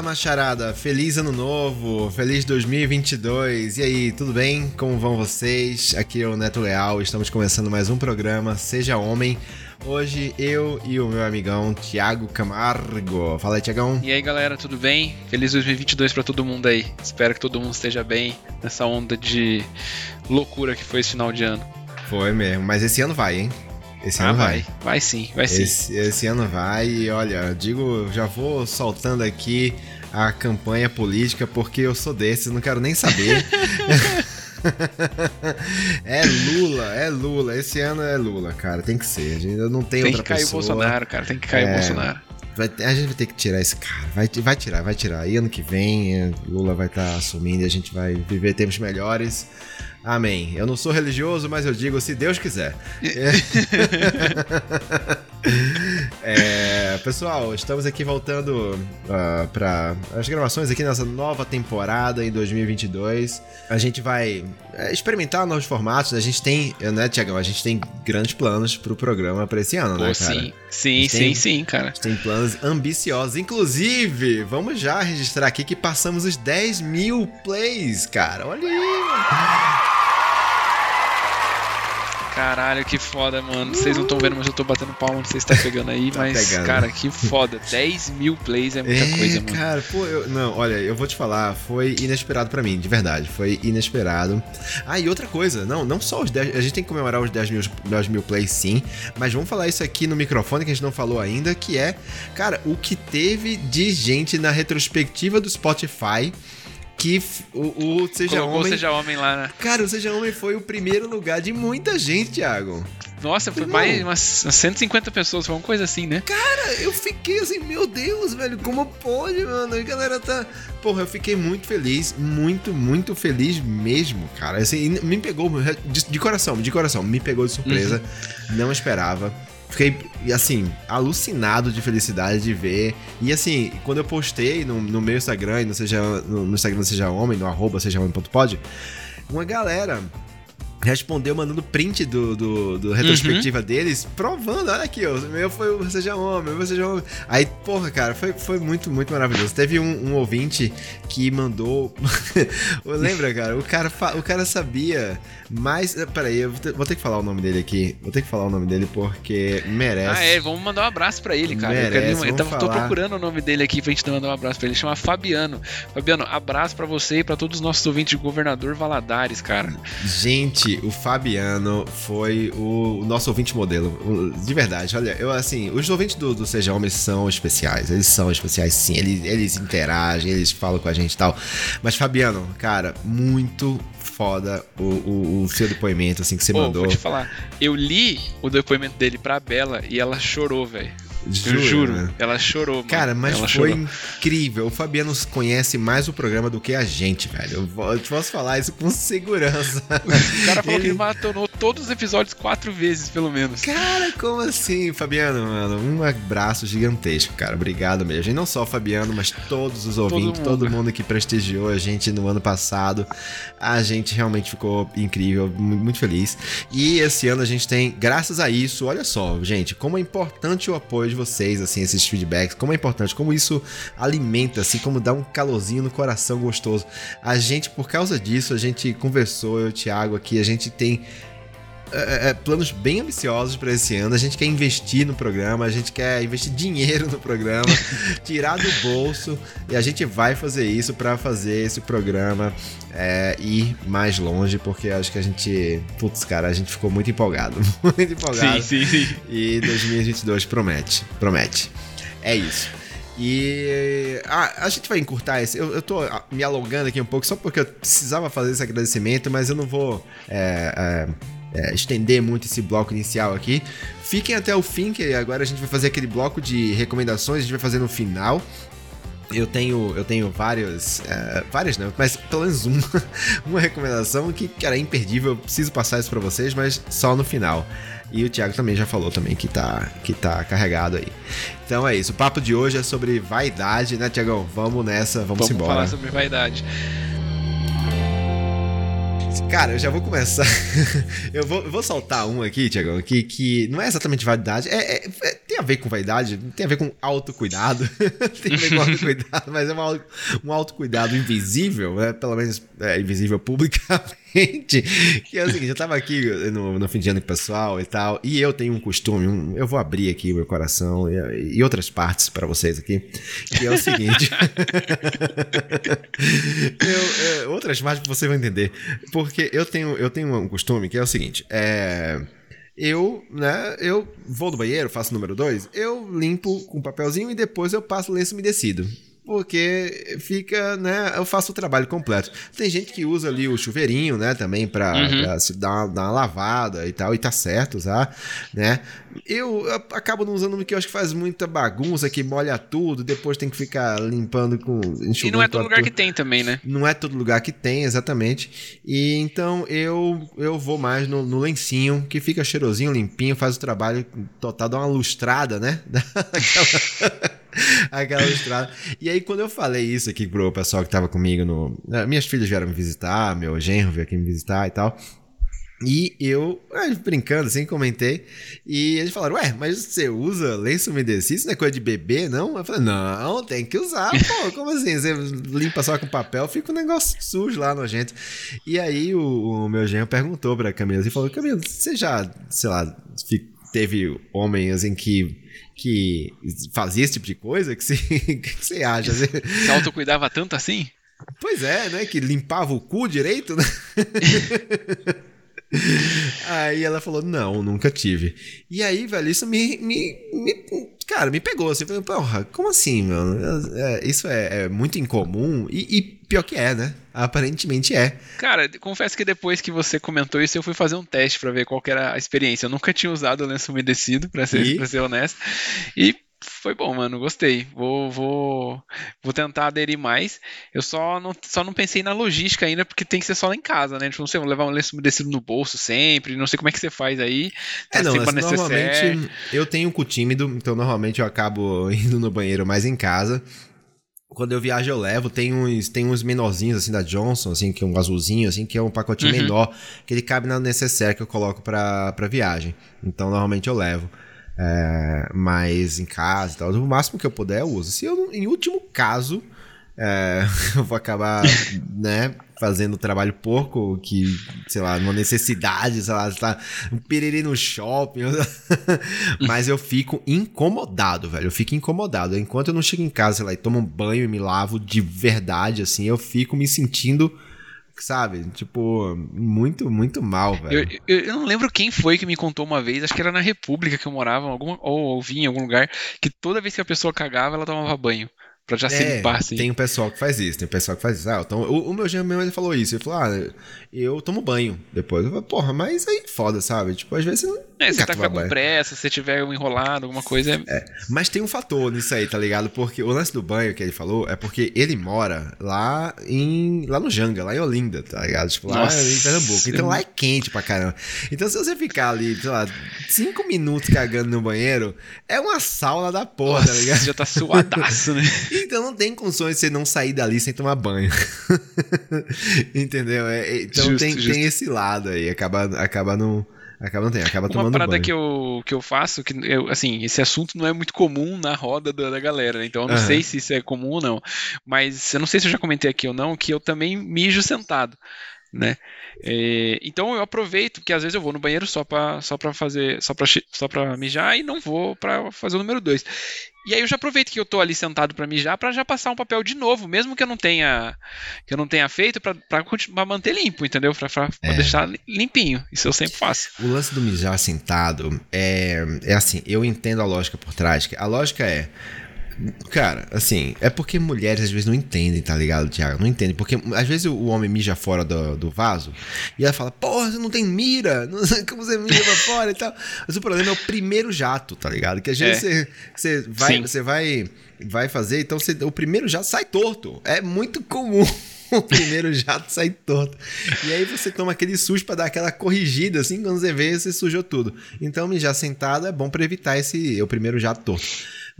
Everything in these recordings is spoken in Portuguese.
Fala, macharada! Feliz ano novo! Feliz 2022! E aí, tudo bem? Como vão vocês? Aqui é o Neto Leal, estamos começando mais um programa Seja Homem. Hoje eu e o meu amigão Tiago Camargo. Fala aí, Tiagão. E aí, galera, tudo bem? Feliz 2022 para todo mundo aí. Espero que todo mundo esteja bem nessa onda de loucura que foi esse final de ano. Foi mesmo, mas esse ano vai, hein? Esse ano ah, vai. vai. Vai sim, vai sim. Esse, esse ano vai e olha, digo, já vou soltando aqui a campanha política porque eu sou desses, não quero nem saber. é Lula, é Lula. Esse ano é Lula, cara. Tem que ser. A gente não tem, tem outra pessoa. Tem que cair o Bolsonaro, cara. Tem que cair é, o Bolsonaro. Vai, a gente vai ter que tirar esse cara. Vai, vai tirar, vai tirar. E ano que vem, Lula vai estar tá assumindo e a gente vai viver tempos melhores. Amém. Eu não sou religioso, mas eu digo se Deus quiser. é, pessoal, estamos aqui voltando uh, ah, para as gravações aqui nessa nova temporada em 2022. A gente vai é, experimentar novos formatos. A gente tem, né, Tiagão? A gente tem grandes planos para o programa para esse ano, Pô, né, cara? Sim, sim, sim, tem, sim, cara. A gente tem planos ambiciosos. Inclusive, vamos já registrar aqui que passamos os 10 mil plays, cara. Olha aí, Caralho, que foda, mano. Vocês não estão vendo, mas eu tô batendo palma, não sei se tá pegando aí, tá mas, pegando. cara, que foda. 10 mil plays é muita é, coisa, mano. Cara, pô, eu, não, olha, eu vou te falar, foi inesperado para mim, de verdade. Foi inesperado. Ah, e outra coisa, não, não só os 10. A gente tem que comemorar os 10 mil, 10 mil plays, sim, mas vamos falar isso aqui no microfone que a gente não falou ainda, que é, cara, o que teve de gente na retrospectiva do Spotify que o, o Seja Colocou Homem. Seja Homem lá, né? Cara, o Seja Homem foi o primeiro lugar de muita gente, Thiago. Nossa, foi mais umas 150 pessoas, foi uma coisa assim, né? Cara, eu fiquei assim, meu Deus, velho, como pode, mano? A galera tá. Porra, eu fiquei muito feliz, muito, muito feliz mesmo, cara. Assim, me pegou de, de coração, de coração, me pegou de surpresa, uhum. não esperava. Fiquei, assim, alucinado de felicidade de ver. E assim, quando eu postei no, no meu Instagram, no, seja, no, no Instagram Seja Homem, no arroba seja homem.pod, uma galera respondeu mandando print do, do, do retrospectiva uhum. deles, provando, olha aqui, ó, o meu foi o Seja Homem, meu Seja Homem. Aí, porra, cara, foi, foi muito, muito maravilhoso. Teve um, um ouvinte que mandou. Lembra, cara? O cara, o cara sabia mais. Eh, peraí, eu vou ter que falar o nome dele aqui. Vou ter que falar o nome dele porque merece. Ah, é, vamos mandar um abraço pra ele, cara. Merece, eu, eu tava, tô procurando o nome dele aqui pra gente mandar um abraço pra ele. Ele chama Fabiano. Fabiano, abraço pra você e pra todos os nossos ouvintes de Governador Valadares, cara. Gente, o Fabiano foi o, nosso ouvinte modelo. De verdade, olha, eu assim, os ouvintes do, do Seja Homem são especiais. Eles são especiais, sim. Eles, eles interagem, eles falam com a gente e tal. Mas, Fabiano, cara, muito foda o, o, o seu depoimento, assim, que você mandou. Vou te falar. Eu li o depoimento dele pra Bela e ela chorou, velho. Juro, eu juro. Né? Ela chorou, mano. Cara, mas ela foi chorou. incrível. O Fabiano conhece mais o programa do que a gente, velho. Eu posso falar isso com segurança. O cara falou ele... que maratonou todos os episódios quatro vezes, pelo menos. Cara, como assim, Fabiano, mano? Um abraço gigantesco, cara. Obrigado mesmo. E não só o Fabiano, mas todos os ouvintes, todo mundo. todo mundo que prestigiou a gente no ano passado. A gente realmente ficou incrível, muito feliz. E esse ano a gente tem, graças a isso, olha só, gente, como é importante o apoio de vocês, assim, esses feedbacks, como é importante, como isso alimenta, assim, como dá um calorzinho no coração gostoso. A gente, por causa disso, a gente conversou, eu e o Thiago aqui, a gente tem é, é, planos bem ambiciosos para esse ano. A gente quer investir no programa, a gente quer investir dinheiro no programa, tirar do bolso e a gente vai fazer isso para fazer esse programa é, ir mais longe, porque acho que a gente, putz, cara, a gente ficou muito empolgado, muito empolgado. Sim, sim, sim. E 2022 promete, promete. É isso. E ah, a gente vai encurtar esse. Eu, eu tô ah, me alongando aqui um pouco só porque eu precisava fazer esse agradecimento, mas eu não vou. É, é, é, estender muito esse bloco inicial aqui. Fiquem até o fim, que agora a gente vai fazer aquele bloco de recomendações, a gente vai fazer no final. Eu tenho, eu tenho vários, é, várias não, mas pelo menos uma, uma recomendação que, cara, é imperdível, eu preciso passar isso para vocês, mas só no final. E o Thiago também já falou também que tá, que tá carregado aí. Então é isso, o papo de hoje é sobre vaidade, né, Tiagão? Vamos nessa, vamos, vamos embora. Vamos falar sobre vaidade. Cara, eu já vou começar. eu, vou, eu vou soltar um aqui, Tiagão, que, que não é exatamente validade. É, é, é, tem a ver com vaidade, tem a ver com autocuidado. tem a ver com autocuidado, mas é uma, um autocuidado invisível, né? Pelo menos é, invisível publicamente. Que é o seguinte, eu tava aqui no, no fim de ano com o pessoal e tal, e eu tenho um costume, um, eu vou abrir aqui o meu coração e, e outras partes para vocês aqui, que é o seguinte. eu, é, outras partes você vai entender. Porque eu tenho, eu tenho um costume que é o seguinte, é eu, né, eu vou do banheiro, faço o número 2, eu limpo com papelzinho e depois eu passo lenço umedecido porque fica, né? Eu faço o trabalho completo. Tem gente que usa ali o chuveirinho, né? Também para uhum. se dar, dar, uma lavada e tal, e tá certo, tá? Né? Eu, eu acabo não usando porque eu acho que faz muita bagunça, que molha tudo, depois tem que ficar limpando com. E não é todo lugar tudo. que tem também, né? Não é todo lugar que tem, exatamente. E então eu, eu vou mais no, no lencinho, que fica cheirosinho, limpinho, faz o trabalho total, dá uma lustrada, né? Daquela. Aquela estrada. E aí, quando eu falei isso aqui pro pessoal que tava comigo no. Né, minhas filhas vieram me visitar, meu genro veio aqui me visitar e tal. E eu, ah, brincando assim, comentei. E eles falaram: Ué, mas você usa lenço umedecido? Isso não é coisa de bebê, não? Eu falei: Não, tem que usar. Pô, como assim? Você limpa só com papel, fica um negócio sujo lá no gente. E aí o, o meu genro perguntou pra Camila e falou: Camila, você já, sei lá, teve homens em que que fazia esse tipo de coisa? que você, que você acha? Você... Se autocuidava tanto assim? Pois é, né? Que limpava o cu direito, né? aí ela falou: Não, nunca tive. E aí, velho, isso me, me, me cara, me pegou assim. Falei, porra, como assim, mano? É, isso é, é, muito incomum e, e, pior que é, né? Aparentemente é. Cara, confesso que depois que você comentou isso, eu fui fazer um teste para ver qual era a experiência. Eu nunca tinha usado o lenço umedecido, pra ser, e? pra ser honesto. E foi bom, mano. Gostei. Vou, vou, vou tentar aderir mais. Eu só não, só não pensei na logística ainda, porque tem que ser só lá em casa, né? Tipo, não sei, vou levar um lenço umedecido no bolso sempre. Não sei como é que você faz aí. É, não, assim, normalmente eu tenho cu tímido, então normalmente eu acabo indo no banheiro mais em casa. Quando eu viajo, eu levo. Tem uns, tem uns menorzinhos, assim, da Johnson, assim, que é um azulzinho, assim, que é um pacotinho uhum. menor, que ele cabe na necessaire que eu coloco pra, pra viagem. Então, normalmente eu levo. É, mas em casa e tal. O máximo que eu puder eu uso. Se eu, em último caso, é, eu vou acabar, né, fazendo trabalho porco, que, sei lá, uma necessidade, sei lá, tá um piriri no shopping. mas eu fico incomodado, velho. Eu fico incomodado. Enquanto eu não chego em casa, sei lá, e tomo um banho e me lavo de verdade, assim, eu fico me sentindo sabe? Tipo, muito, muito mal, velho. Eu, eu, eu, não lembro quem foi que me contou uma vez, acho que era na República que eu morava, alguma, ou ouvi em algum lugar, que toda vez que a pessoa cagava, ela tomava banho. Pra já é, se limpar, assim. Tem um pessoal que faz isso, tem um pessoal que faz isso. Ah, então, o, o meu genro mesmo ele falou isso. Ele falou: Ah, eu tomo banho depois. Eu falei, porra, mas aí foda, sabe? Tipo, às vezes você não. É, você tá com pressa, se tiver um enrolado, alguma coisa. É... é... Mas tem um fator nisso aí, tá ligado? Porque o lance do banho que ele falou é porque ele mora lá em. lá no Janga, lá em Olinda, tá ligado? Tipo, lá Nossa. em Pernambuco. Então lá é quente pra caramba. Então se você ficar ali, sei lá, cinco minutos cagando no banheiro, é uma sauna da porra, tá Nossa, tá ligado? Já tá suadaço, né? então não tem condições de você não sair dali sem tomar banho. Entendeu? É, é, então justo, tem, justo. tem esse lado aí, acaba, acaba não. Acaba não tem, acaba Uma tomando Uma parada banho. que eu, que eu faço, que eu, assim, esse assunto não é muito comum na roda da, da galera, né? então eu não uhum. sei se isso é comum ou não. Mas eu não sei se eu já comentei aqui ou não, que eu também mijo sentado né? É, então eu aproveito, porque às vezes eu vou no banheiro só para só para fazer, só para só mijar e não vou para fazer o número 2. E aí eu já aproveito que eu tô ali sentado para mijar para já passar um papel de novo, mesmo que eu não tenha que eu não tenha feito para manter limpo, entendeu? Para é. deixar limpinho. Isso eu sempre faço. O lance do mijar sentado é é assim, eu entendo a lógica por trás, a lógica é Cara, assim, é porque mulheres às vezes não entendem, tá ligado, Thiago? Não entendem. Porque às vezes o homem mija fora do, do vaso e ela fala, porra, você não tem mira, não sei como você mija pra fora e tal. Mas o problema é o primeiro jato, tá ligado? Que às vezes é. você, você, vai, você vai, vai fazer, então você, o primeiro jato sai torto. É muito comum. o primeiro jato sai torto. E aí você toma aquele susto para dar aquela corrigida, assim, quando você vê, você sujou tudo. Então, mijar sentado é bom para evitar esse o primeiro jato torto.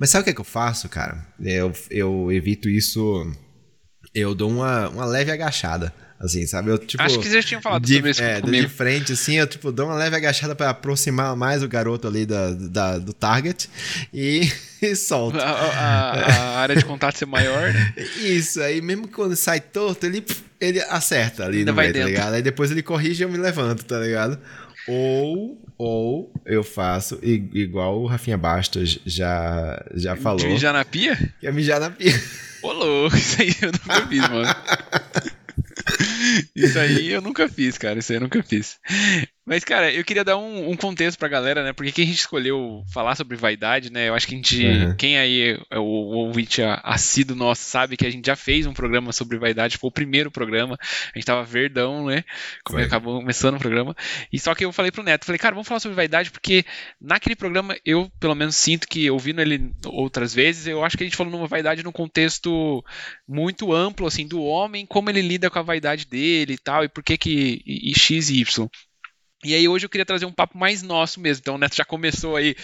Mas sabe o que, é que eu faço, cara? Eu, eu evito isso. Eu dou uma, uma leve agachada Assim, sabe? Eu, tipo, Acho que vocês tinham falado de, sobre isso é, comigo. De frente, assim, eu, tipo, dou uma leve agachada pra aproximar mais o garoto ali da, da do target e, e solto. A, a, a, área de contato ser maior, né? Isso, aí mesmo quando sai torto, ele, ele acerta ali Ainda no meio, tá ligado? Aí depois ele corrige e eu me levanto, tá ligado? Ou, ou eu faço igual o Rafinha Bastos já, já falou. De mijar na pia? Que é mijar na pia. Ô, louco, isso aí eu nunca fiz, mano. Isso aí eu nunca fiz, cara. Isso aí eu nunca fiz. Mas, cara, eu queria dar um, um contexto pra galera, né? Porque que a gente escolheu falar sobre vaidade, né? Eu acho que a gente. Uhum. Quem aí é o, o ouvinte assíduo nosso sabe que a gente já fez um programa sobre vaidade. Foi o primeiro programa. A gente tava verdão, né? Como acabou começando o programa. E só que eu falei pro Neto, falei, cara, vamos falar sobre vaidade, porque naquele programa eu, pelo menos, sinto que, ouvindo ele outras vezes, eu acho que a gente falou numa vaidade num contexto muito amplo, assim, do homem, como ele lida com a vaidade dele e tal, e por que que. e, e X e Y. E aí hoje eu queria trazer um papo mais nosso mesmo. Então o Neto já começou aí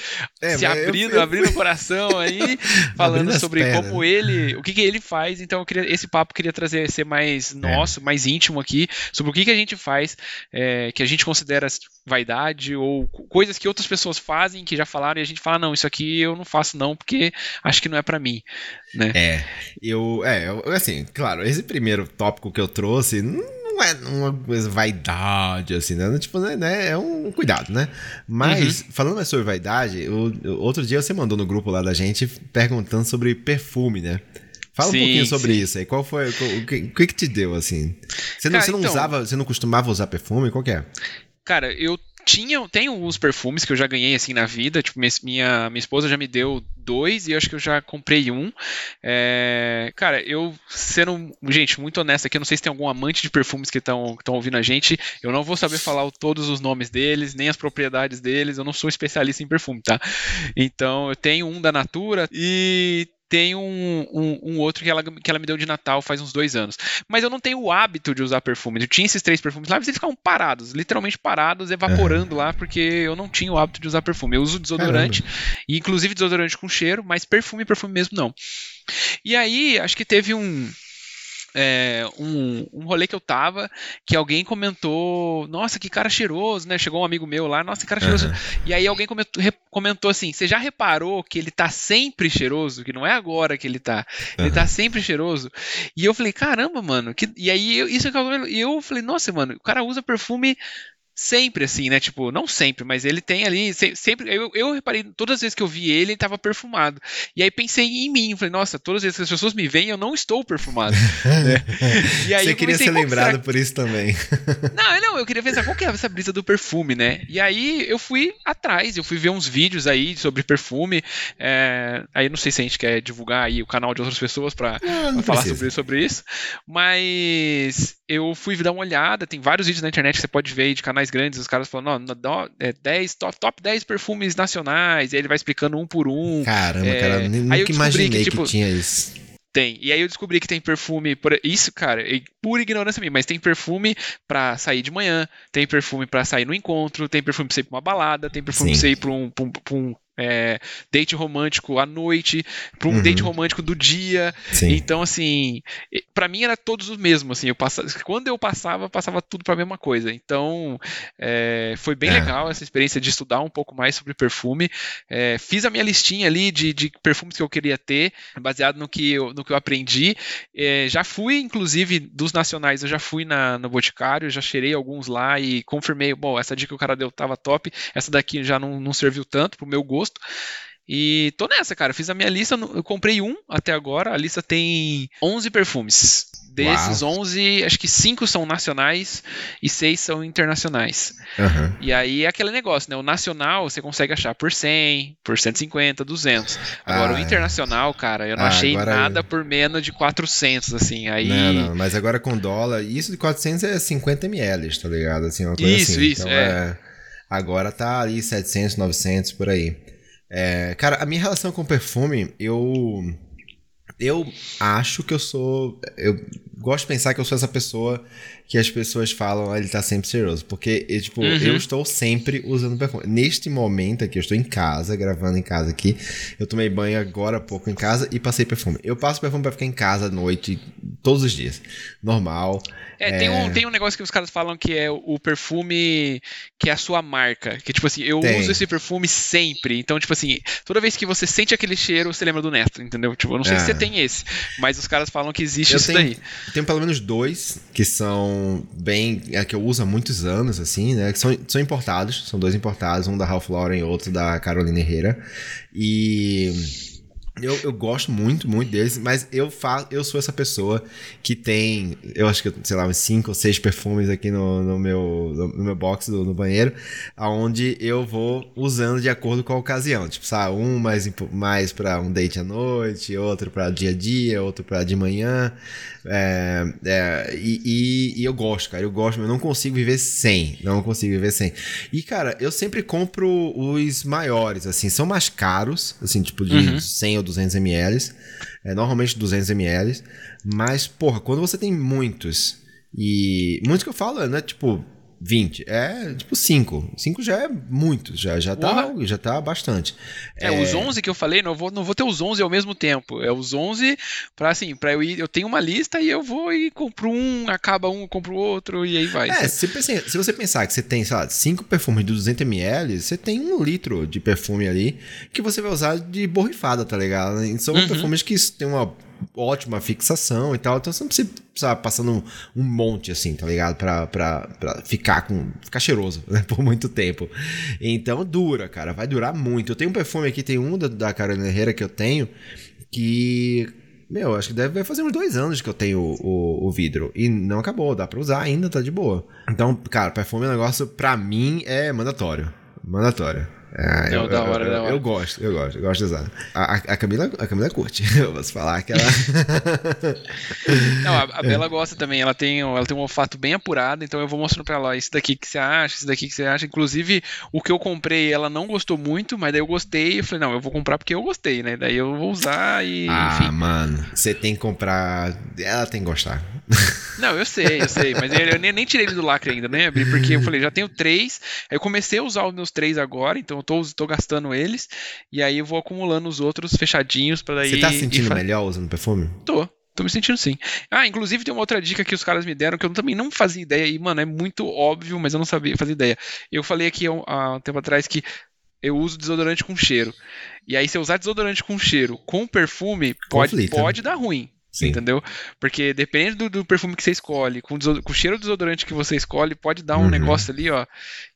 é, se abrindo, eu... abrindo o coração aí, falando sobre pernas. como ele, o que, que ele faz. Então eu queria, esse papo eu queria trazer ser mais é. nosso, é. mais íntimo aqui, sobre o que, que a gente faz, é, que a gente considera vaidade ou coisas que outras pessoas fazem que já falaram e a gente fala não, isso aqui eu não faço não porque acho que não é para mim, né? É, eu, é, eu, assim, claro, esse primeiro tópico que eu trouxe não é uma coisa vaidade, assim, né? Tipo, né, né? É um cuidado, né? Mas, uhum. falando mais sobre vaidade, o, outro dia você mandou no grupo lá da gente perguntando sobre perfume, né? Fala sim, um pouquinho sobre sim. isso aí. Qual foi. O que, o que, que te deu, assim? Você não, Cara, você não então, usava, você não costumava usar perfume? Qual que é? Cara, eu tinha, tem alguns perfumes que eu já ganhei assim na vida. Tipo, minha, minha esposa já me deu dois e eu acho que eu já comprei um. É, cara, eu sendo, gente, muito honesto aqui, eu não sei se tem algum amante de perfumes que estão ouvindo a gente. Eu não vou saber falar todos os nomes deles, nem as propriedades deles. Eu não sou especialista em perfume, tá? Então, eu tenho um da Natura e tem um, um, um, outro que ela, que ela me deu de Natal faz uns dois anos. Mas eu não tenho o hábito de usar perfume. Eu tinha esses três perfumes lá, mas eles ficavam parados, literalmente parados, evaporando uhum. lá, porque eu não tinha o hábito de usar perfume. Eu uso desodorante, e inclusive desodorante com cheiro, mas perfume, perfume mesmo não. E aí, acho que teve um é, um, um rolê que eu tava, que alguém comentou, nossa, que cara cheiroso, né? Chegou um amigo meu lá, nossa, que cara cheiroso. Uhum. E aí alguém comentou, comentou, assim, você já reparou que ele tá sempre cheiroso? Que não é agora que ele tá. Ele uhum. tá sempre cheiroso. E eu falei, caramba, mano. Que... E aí eu, isso E eu falei, nossa, mano, o cara usa perfume sempre assim, né? Tipo, não sempre, mas ele tem ali, sempre. Eu, eu reparei, todas as vezes que eu vi ele, ele tava perfumado. E aí pensei em mim, falei, nossa, todas as vezes que as pessoas me veem, eu não estou perfumado. né? e aí Você queria ser lembrado por isso também. não, não, eu queria pensar qual que é essa brisa do perfume, né? E aí eu fui atrás, eu fui ver uns vídeos aí sobre perfume. É... Aí não sei se a gente quer divulgar aí o canal de outras pessoas para falar sobre, sobre isso, mas eu fui dar uma olhada, tem vários vídeos na internet que você pode ver de canais grandes, os caras falando, não, é 10, top, top 10 perfumes nacionais, e aí ele vai explicando um por um. Caramba, é, cara, nunca imaginei que, tipo, que tinha isso. Tem. E aí eu descobri que tem perfume. Por, isso, cara, é pura ignorância minha, mas tem perfume pra sair de manhã, tem perfume pra sair no encontro, tem perfume pra você ir pra uma balada, tem perfume Sim. pra você ir pra um, pra um, pra um é, date romântico à noite, para um uhum. date romântico do dia. Sim. Então, assim, para mim era todos os mesmos. Assim, eu passava, quando eu passava, passava tudo para a mesma coisa. Então, é, foi bem é. legal essa experiência de estudar um pouco mais sobre perfume. É, fiz a minha listinha ali de, de, perfumes que eu queria ter, baseado no que eu, no que eu aprendi. É, já fui, inclusive, dos nacionais, eu já fui na, no Boticário, já cheirei alguns lá e confirmei, bom, essa dica que o cara deu tava top, essa daqui já não, não serviu tanto pro meu gosto gosto. E tô nessa, cara. Fiz a minha lista, eu comprei um até agora. A lista tem 11 perfumes. Desses Uau. 11, acho que 5 são nacionais e 6 são internacionais. Uhum. E aí é aquele negócio, né? O nacional você consegue achar por 100, por 150, 200. Agora ah, o internacional, cara, eu não ah, achei nada eu... por menos de 400, assim. Aí... Não, não, mas agora com dólar, isso de 400 é 50 ml, tá ligado? Assim, uma coisa isso, assim. isso, então, é. é. Agora tá ali 700, 900 por aí. É, cara, a minha relação com perfume, eu. Eu acho que eu sou. Eu gosto de pensar que eu sou essa pessoa que as pessoas falam, ah, ele tá sempre cheiroso. Porque, tipo, uhum. eu estou sempre usando perfume. Neste momento aqui, eu estou em casa, gravando em casa aqui. Eu tomei banho agora há pouco em casa e passei perfume. Eu passo perfume pra ficar em casa à noite, todos os dias. Normal. É, é... Tem, um, tem um negócio que os caras falam que é o perfume que é a sua marca. Que, tipo assim, eu tem. uso esse perfume sempre. Então, tipo assim, toda vez que você sente aquele cheiro, você lembra do Neto, entendeu? Tipo, eu não sei é. se você tem esse, mas os caras falam que existe eu isso tenho, daí. Tenho pelo menos dois que são bem. É, que eu uso há muitos anos, assim, né? Que são, são importados, são dois importados, um da Ralph Lauren e outro da Carolina Herrera. E eu, eu gosto muito, muito deles, mas eu faço, eu sou essa pessoa que tem, eu acho que, sei lá, uns 5 ou 6 perfumes aqui no, no, meu, no meu box do, no banheiro, aonde eu vou usando de acordo com a ocasião. Tipo, sabe, um mais, mais para um date à noite, outro para dia a dia, outro para de manhã. É, é, e, e, e, eu gosto, cara, eu gosto, eu não consigo viver sem, não consigo viver sem. E, cara, eu sempre compro os maiores, assim, são mais caros, assim, tipo de uhum. 100 ou 200 ml, é, normalmente 200 ml, mas, porra, quando você tem muitos, e muitos que eu falo, né, tipo, 20. É tipo 5. 5 já é muito, já, já, tá, já tá bastante. É, é, os 11 que eu falei, não vou, não vou ter os 11 ao mesmo tempo. É os 11 para assim, para eu ir, eu tenho uma lista e eu vou e compro um, acaba um, compro outro e aí vai. É, se, se, você pensar que você tem, sei lá, 5 perfumes de 200 ml, você tem um litro de perfume ali que você vai usar de borrifada, tá ligado? São uhum. perfumes que tem uma ótima fixação e tal. Então você não precisa, passando um, monte assim, tá ligado? Pra, pra, pra ficar com. ficar cheiroso, né? Por muito tempo. Então dura, cara. Vai durar muito. Eu tenho um perfume aqui, tem um da, da Carolina Herrera que eu tenho, que. Meu, acho que deve fazer uns dois anos que eu tenho o, o, o, vidro. E não acabou, dá pra usar ainda, tá de boa. Então, cara, perfume é um negócio, pra mim, é mandatório. Mandatório. É, eu, da hora, eu, da hora. Eu gosto, eu gosto, eu gosto de usar. A, a, Camila, a Camila curte, eu vou falar que ela. Não, a, a Bela gosta também, ela tem, ela tem um olfato bem apurado, então eu vou mostrando pra ela, esse daqui que você acha, esse daqui que você acha. Inclusive, o que eu comprei, ela não gostou muito, mas daí eu gostei, e eu falei, não, eu vou comprar porque eu gostei, né? Daí eu vou usar e. Ah, enfim. mano, você tem que comprar. Ela tem que gostar. Não, eu sei, eu sei, mas eu nem, nem tirei ele do lacre ainda, né? Porque eu falei, já tenho três, aí eu comecei a usar os meus três agora, então eu tô, tô gastando eles, e aí eu vou acumulando os outros fechadinhos para daí. Você tá se sentindo melhor usando perfume? Tô. Tô me sentindo sim. Ah, inclusive tem uma outra dica que os caras me deram que eu também não fazia ideia. E, mano, é muito óbvio, mas eu não sabia fazer ideia. Eu falei aqui há um tempo atrás que eu uso desodorante com cheiro. E aí, se eu usar desodorante com cheiro com perfume, pode, pode dar ruim. Sim. Entendeu? Porque dependendo do, do, perfume que você escolhe, com, com, o cheiro do desodorante que você escolhe, pode dar um uhum. negócio ali, ó,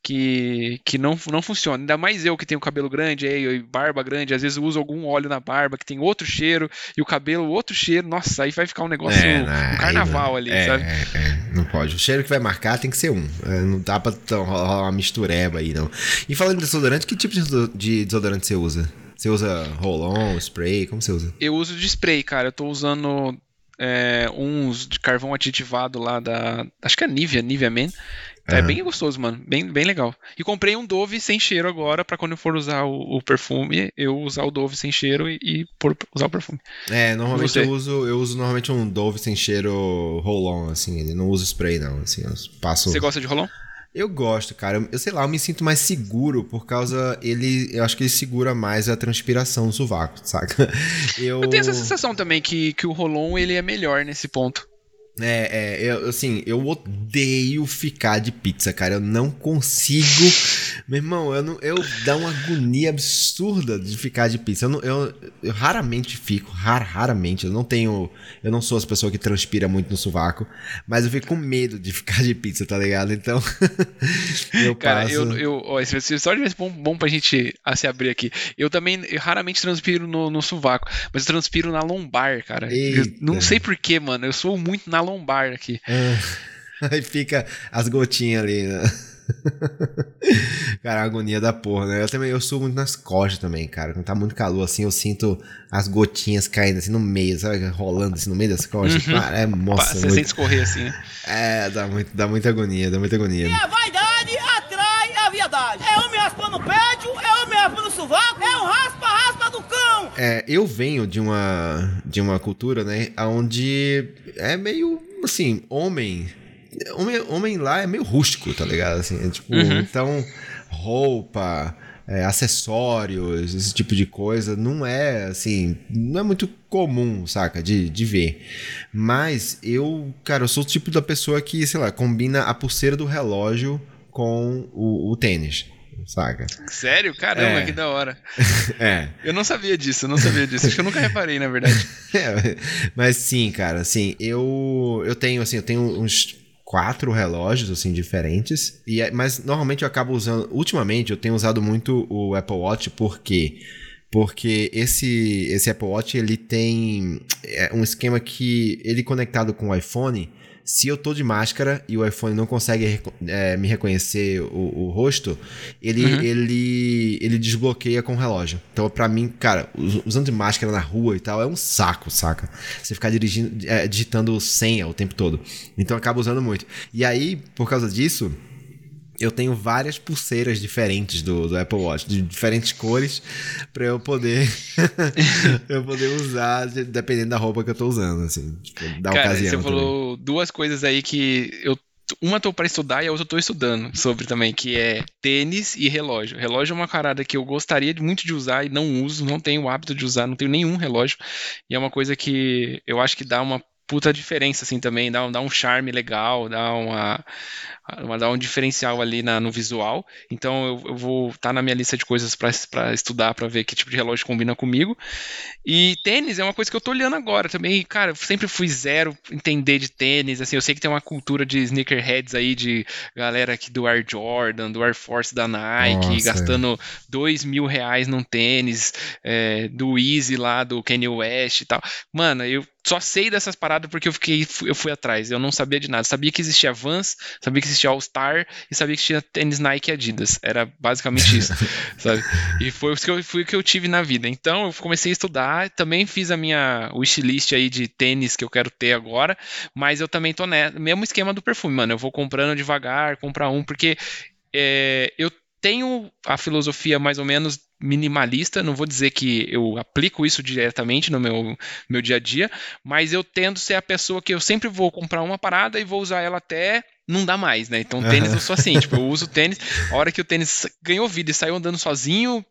que, que não, não funciona. Ainda mais eu que tenho cabelo grande e barba grande, às vezes eu uso algum óleo na barba que tem outro cheiro e o cabelo outro cheiro. Nossa, aí vai ficar um negócio, é, um carnaval ali, é, sabe? É, é, não pode. O cheiro que vai marcar tem que ser um. É, não dá pra rolar uma mistureba aí, não. E falando de desodorante, que tipo de desodorante você usa? Você usa roll-on, spray? Como você usa? Eu uso de spray, cara. Eu tô usando é, uns de carvão aditivado lá da. Acho que é Nivea, Nivea Man. Uhum. É bem gostoso, mano. Bem, bem legal. E comprei um Dove sem cheiro agora, para quando eu for usar o, o, perfume, eu usar o Dove sem cheiro e, e por, usar o perfume. É, normalmente eu uso, eu uso normalmente um Dove sem cheiro roll-on, assim. Ele não uso spray, não. Assim, eu passo. Você gosta de roll-on? Eu gosto, cara. Eu sei lá, eu me sinto mais seguro por causa. Ele. Eu acho que ele segura mais a transpiração no sovaco, saca? Eu, eu tenho essa sensação também que, que o Rolon ele é melhor nesse ponto. É, é, eu, assim, eu odeio ficar de pizza, cara. Eu não consigo. Meu irmão, eu, não, eu dá uma agonia absurda de ficar de pizza. Eu, não, eu, eu raramente fico, rar, raramente. Eu não tenho. Eu não sou as pessoas que transpira muito no sovaco, mas eu fico com medo de ficar de pizza, tá ligado? Então. eu cara, passo... eu, eu, ó, esse só de vez bom, bom pra gente a se abrir aqui. Eu também eu raramente transpiro no, no sovaco, mas eu transpiro na lombar, cara. não sei porquê, mano. Eu sou muito na lombar aqui. É. Aí fica as gotinhas ali, né? cara, a agonia da porra, né? Eu também eu subo muito nas costas também, cara. Quando tá muito calor assim, eu sinto as gotinhas caindo assim no meio, sabe? Rolando assim no meio das costas. Uhum. Cara, é nossa. Você muito... sente escorrer assim, né? É, dá, muito, dá muita agonia, dá muita agonia. E a vaidade atrai a viadagem. É homem raspando o pé, é homem raspando o sovaco, é um raspa-raspa do cão. É, eu venho de uma, de uma cultura, né, onde é meio assim, homem. Homem, homem lá é meio rústico, tá ligado? Assim, é tipo, uhum. então, roupa, é, acessórios, esse tipo de coisa, não é assim, não é muito comum, saca, de, de ver. Mas eu, cara, eu sou o tipo da pessoa que, sei lá, combina a pulseira do relógio com o, o tênis saca? Sério? Caramba, é. que da hora. é. Eu não sabia disso, eu não sabia disso. Acho que eu nunca reparei, na verdade. é, mas sim, cara, assim, eu, eu tenho, assim, eu tenho uns quatro relógios assim diferentes e é, mas normalmente eu acabo usando ultimamente eu tenho usado muito o Apple Watch porque porque esse esse Apple Watch ele tem é, um esquema que ele conectado com o iPhone se eu tô de máscara e o iPhone não consegue é, me reconhecer o, o rosto, ele, uhum. ele, ele desbloqueia com o relógio. Então, para mim, cara, usando de máscara na rua e tal, é um saco, saca? Você ficar dirigindo, é, digitando senha o tempo todo. Então, eu acabo usando muito. E aí, por causa disso eu tenho várias pulseiras diferentes do, do Apple Watch, de diferentes cores, para eu poder eu poder usar dependendo da roupa que eu tô usando, assim, tipo, da Cara, ocasião. Você falou duas coisas aí que eu uma tô para estudar e a outra eu tô estudando sobre também, que é tênis e relógio. Relógio é uma carada que eu gostaria muito de usar e não uso, não tenho o hábito de usar, não tenho nenhum relógio. E é uma coisa que eu acho que dá uma puta diferença, assim, também, dá, dá um charme legal, dá uma, uma dar um diferencial ali na, no visual. Então eu, eu vou estar tá na minha lista de coisas para estudar, para ver que tipo de relógio combina comigo. E tênis é uma coisa que eu tô olhando agora também. Cara, eu sempre fui zero entender de tênis, assim, eu sei que tem uma cultura de sneakerheads aí, de galera aqui do Air Jordan, do Air Force da Nike, Nossa, gastando é. dois mil reais num tênis, é, do Easy lá, do Kanye West e tal. Mano, eu só sei dessas paradas porque eu fiquei, eu fui atrás. Eu não sabia de nada. Sabia que existia Vans, sabia que existia All-Star e sabia que tinha tênis Nike e Adidas. Era basicamente isso, sabe? E foi o que eu, foi o que eu tive na vida. Então eu comecei a estudar, também fiz a minha wishlist aí de tênis que eu quero ter agora, mas eu também tô né, mesmo esquema do perfume, mano. Eu vou comprando devagar, comprar um, porque é, eu tenho a filosofia mais ou menos minimalista, não vou dizer que eu aplico isso diretamente no meu, meu dia a dia, mas eu tendo ser a pessoa que eu sempre vou comprar uma parada e vou usar ela até não dá mais, né? Então tênis eu sou assim, tipo, eu uso tênis, a hora que o tênis ganhou vida e saiu andando sozinho,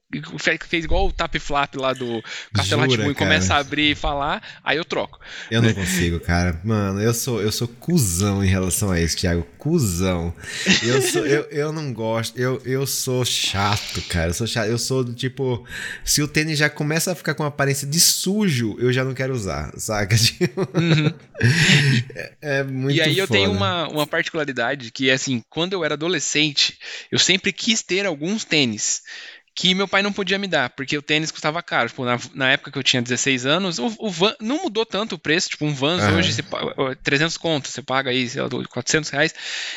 fez igual o tap flap lá do Castelo Ratimbun e começa a abrir e falar, aí eu troco. Eu não consigo, cara. Mano, eu sou eu sou cuzão em relação a isso, Thiago, cuzão. Eu sou eu, eu não gosto, eu, eu sou chato, cara. Eu sou chato, eu sou do tipo, se o tênis já começa a ficar com aparência de sujo, eu já não quero usar, saca? Tipo, uhum. é, é, muito E aí eu tenho uma uma particularidade particularidade que assim, quando eu era adolescente, eu sempre quis ter alguns tênis que meu pai não podia me dar, porque o tênis custava caro. Tipo, na, na época que eu tinha 16 anos, o, o van, não mudou tanto o preço. Tipo, um Vans hoje, você, 300 contos, você paga aí, sei lá, 400 reais.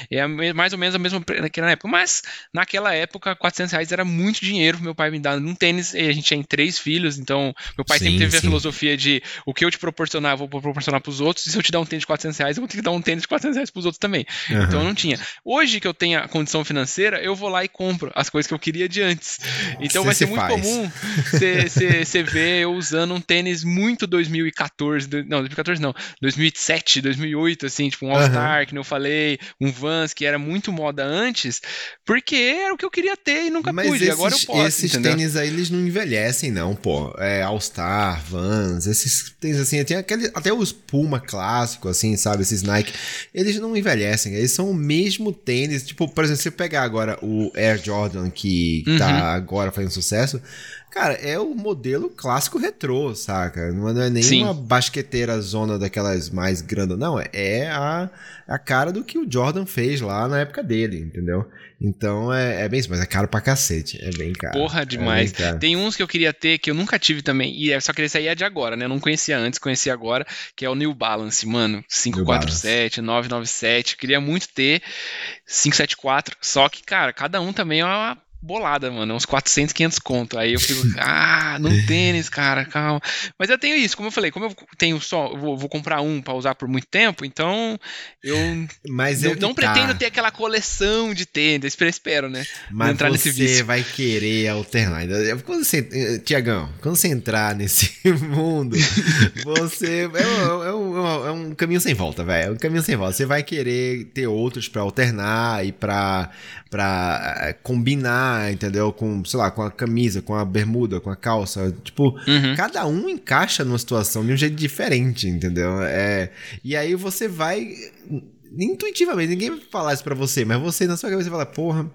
É mais ou menos a mesma que na época. Mas, naquela época, 400 reais era muito dinheiro meu pai me dar num tênis. E a gente tinha três filhos, então meu pai sim, sempre teve sim. a filosofia de o que eu te proporcionar, eu vou proporcionar pros outros. E se eu te dar um tênis de 400 reais, eu vou ter que dar um tênis de 400 reais pros outros também. Uhum. Então, eu não tinha. Hoje que eu tenho a condição financeira, eu vou lá e compro as coisas que eu queria de antes. Então, vai ser muito faz. comum você ver eu usando um tênis muito 2014, não, 2014 não, 2007, 2008, assim, tipo um All-Star, uhum. que eu falei, um Vans, que era muito moda antes, porque era o que eu queria ter e nunca Mas pude, esses, agora eu posso, Esses entendeu? tênis aí, eles não envelhecem não, pô, é All-Star, Vans, esses tênis assim, tem aquele, até os Puma clássico, assim, sabe, esses Nike, eles não envelhecem, eles são o mesmo tênis, tipo, por exemplo, se você pegar agora o Air Jordan, que uhum. tá agora fazendo sucesso, cara, é o modelo clássico retrô, saca? Não é nem Sim. uma basqueteira zona daquelas mais grandes, não. É a, a cara do que o Jordan fez lá na época dele, entendeu? Então é, é bem isso, mas é caro pra cacete. É bem caro. Porra, é demais. É Tem uns que eu queria ter que eu nunca tive também. E é só que esse aí é de agora, né? Eu não conhecia antes, conheci agora, que é o New Balance, mano. 547, 997. Queria muito ter 574. Só que, cara, cada um também é uma bolada, mano. Uns 400, 500 conto. Aí eu fico, ah, não tênis, cara, calma. Mas eu tenho isso, como eu falei, como eu tenho só, eu vou, vou comprar um para usar por muito tempo, então eu Mas não, tá. pretendo ter aquela coleção de tênis, espero, espero né? Mas entrar você nesse vício. vai querer alternar. Quando você, eh, Tiagão, quando você entrar nesse mundo, você é um, é um, é um caminho sem volta, velho. É um caminho sem volta. Você vai querer ter outros para alternar e para para eh, combinar combinar, entendeu? Com, sei lá, com a camisa, com a bermuda, com a calça. Tipo, uhum. cada um encaixa numa situação de um jeito diferente, entendeu? É, e aí você vai intuitivamente, ninguém vai falar isso pra você, mas você na sua cabeça fala, porra,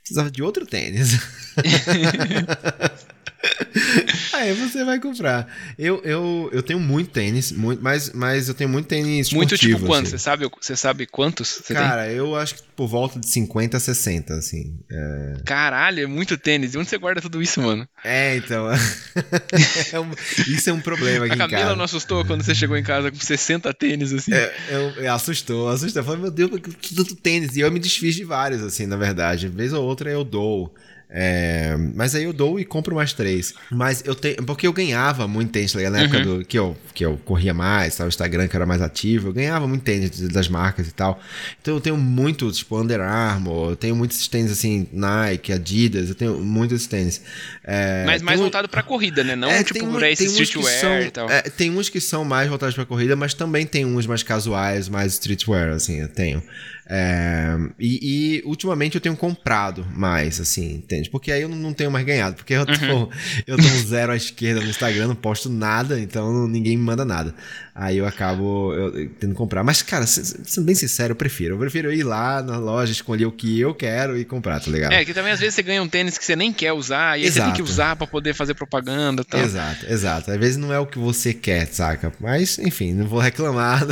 precisava de outro tênis. Aí você vai comprar. Eu, eu, eu tenho muito tênis, muito, mas, mas eu tenho muito tênis Muito tipo quanto? Assim. Você, sabe, você sabe quantos você Cara, tem? eu acho que por volta de 50 a 60, assim. É... Caralho, é muito tênis. E onde você guarda tudo isso, mano? É, então. é um, isso é um problema aqui A Camila não assustou quando você chegou em casa com 60 tênis, assim? É, eu, eu assustou, assustou. Eu falei, meu Deus, tanto tênis. E eu me desfiz de vários, assim, na verdade. Vez ou outra eu dou. É, mas aí eu dou e compro mais três. Mas eu tenho. Porque eu ganhava muito tênis, tá Na época uhum. do, que, eu, que eu corria mais, tal, o Instagram que era mais ativo, eu ganhava muito tênis das marcas e tal. Então eu tenho muito, tipo, Under Armour, eu tenho muitos tênis assim, Nike, Adidas, eu tenho muitos tênis. É, mas mais voltado pra corrida, né? Não é, tipo tem, pra esse streetwear e tal. É, tem uns que são mais voltados pra corrida, mas também tem uns mais casuais, mais streetwear, assim, eu tenho. É, e, e, ultimamente eu tenho comprado mais, assim, entende? Porque aí eu não tenho mais ganhado, porque eu tô, uhum. eu tô zero à esquerda no Instagram, não posto nada, então ninguém me manda nada. Aí eu acabo eu, tendo que comprar. Mas, cara, sendo bem sincero, eu prefiro. Eu prefiro ir lá na loja, escolher o que eu quero e comprar, tá ligado? É, que também às vezes você ganha um tênis que você nem quer usar, e aí exato. você tem que usar para poder fazer propaganda e tal. Exato, exato. Às vezes não é o que você quer, saca? Mas, enfim, não vou reclamar.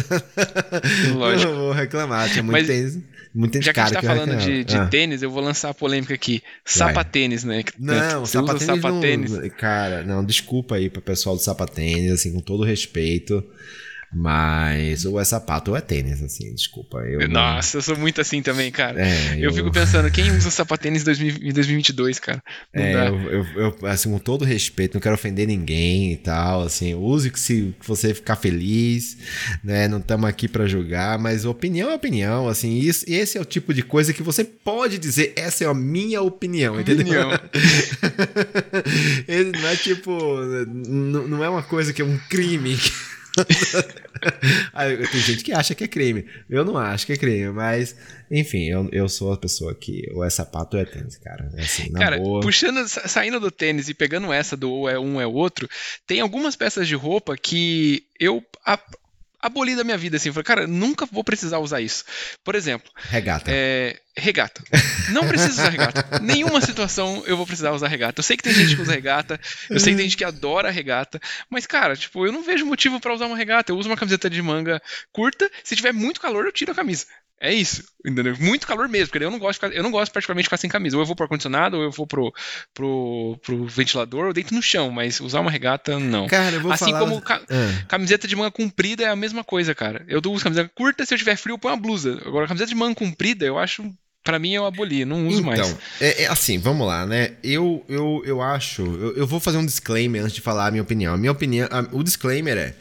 Lógico. não vou reclamar, tinha muito Mas... tênis. Muita gente Já que a gente tá falando de, de ah. tênis, eu vou lançar a polêmica aqui. Sapatênis, né? Não, sapatênis, sapatênis não, Cara, não, desculpa aí pro pessoal do sapatênis, assim, com todo respeito. Mas ou é sapato ou é tênis, assim, desculpa. Eu Nossa, não... eu sou muito assim também, cara. É, eu... eu... fico pensando, quem usa sapatênis em 2022, cara? Não é, eu, eu, eu, assim, com todo respeito, não quero ofender ninguém e tal, assim, use que se você ficar feliz, né? Não estamos aqui para julgar, mas opinião é opinião, assim, isso, esse é o tipo de coisa que você pode dizer, essa é a minha opinião, entendeu? não é tipo, não é uma coisa que é um crime. Tem gente que acha que é crime. Eu não acho que é crime, mas enfim, eu, eu sou a pessoa que ou é sapato ou é tênis, cara. É assim, cara, boa... puxando, saindo do tênis e pegando essa do ou é um é outro, tem algumas peças de roupa que eu aboli da minha vida, assim. Falei, cara, nunca vou precisar usar isso. Por exemplo. Regata. É, regata. Não preciso usar regata. Nenhuma situação eu vou precisar usar regata. Eu sei que tem gente que usa regata, eu sei que tem gente que adora regata, mas, cara, tipo, eu não vejo motivo para usar uma regata. Eu uso uma camiseta de manga curta, se tiver muito calor, eu tiro a camisa. É isso, entendeu? Muito calor mesmo, porque eu não gosto, eu não gosto particularmente de ficar sem camisa. Ou eu vou pro ar-condicionado, ou eu vou pro, pro, pro ventilador, ou deito no chão, mas usar uma regata, não. Cara, eu vou assim falar... como ca ah. camiseta de manga comprida é a mesma coisa, cara. Eu uso camiseta curta, se eu tiver frio, eu ponho uma blusa. Agora, camiseta de manga comprida, eu acho para mim eu aboli, não uso então, mais. Então, é, é, assim, vamos lá, né? Eu, eu, eu acho. Eu, eu, vou fazer um disclaimer antes de falar a minha opinião. A minha opinião. A, o disclaimer é: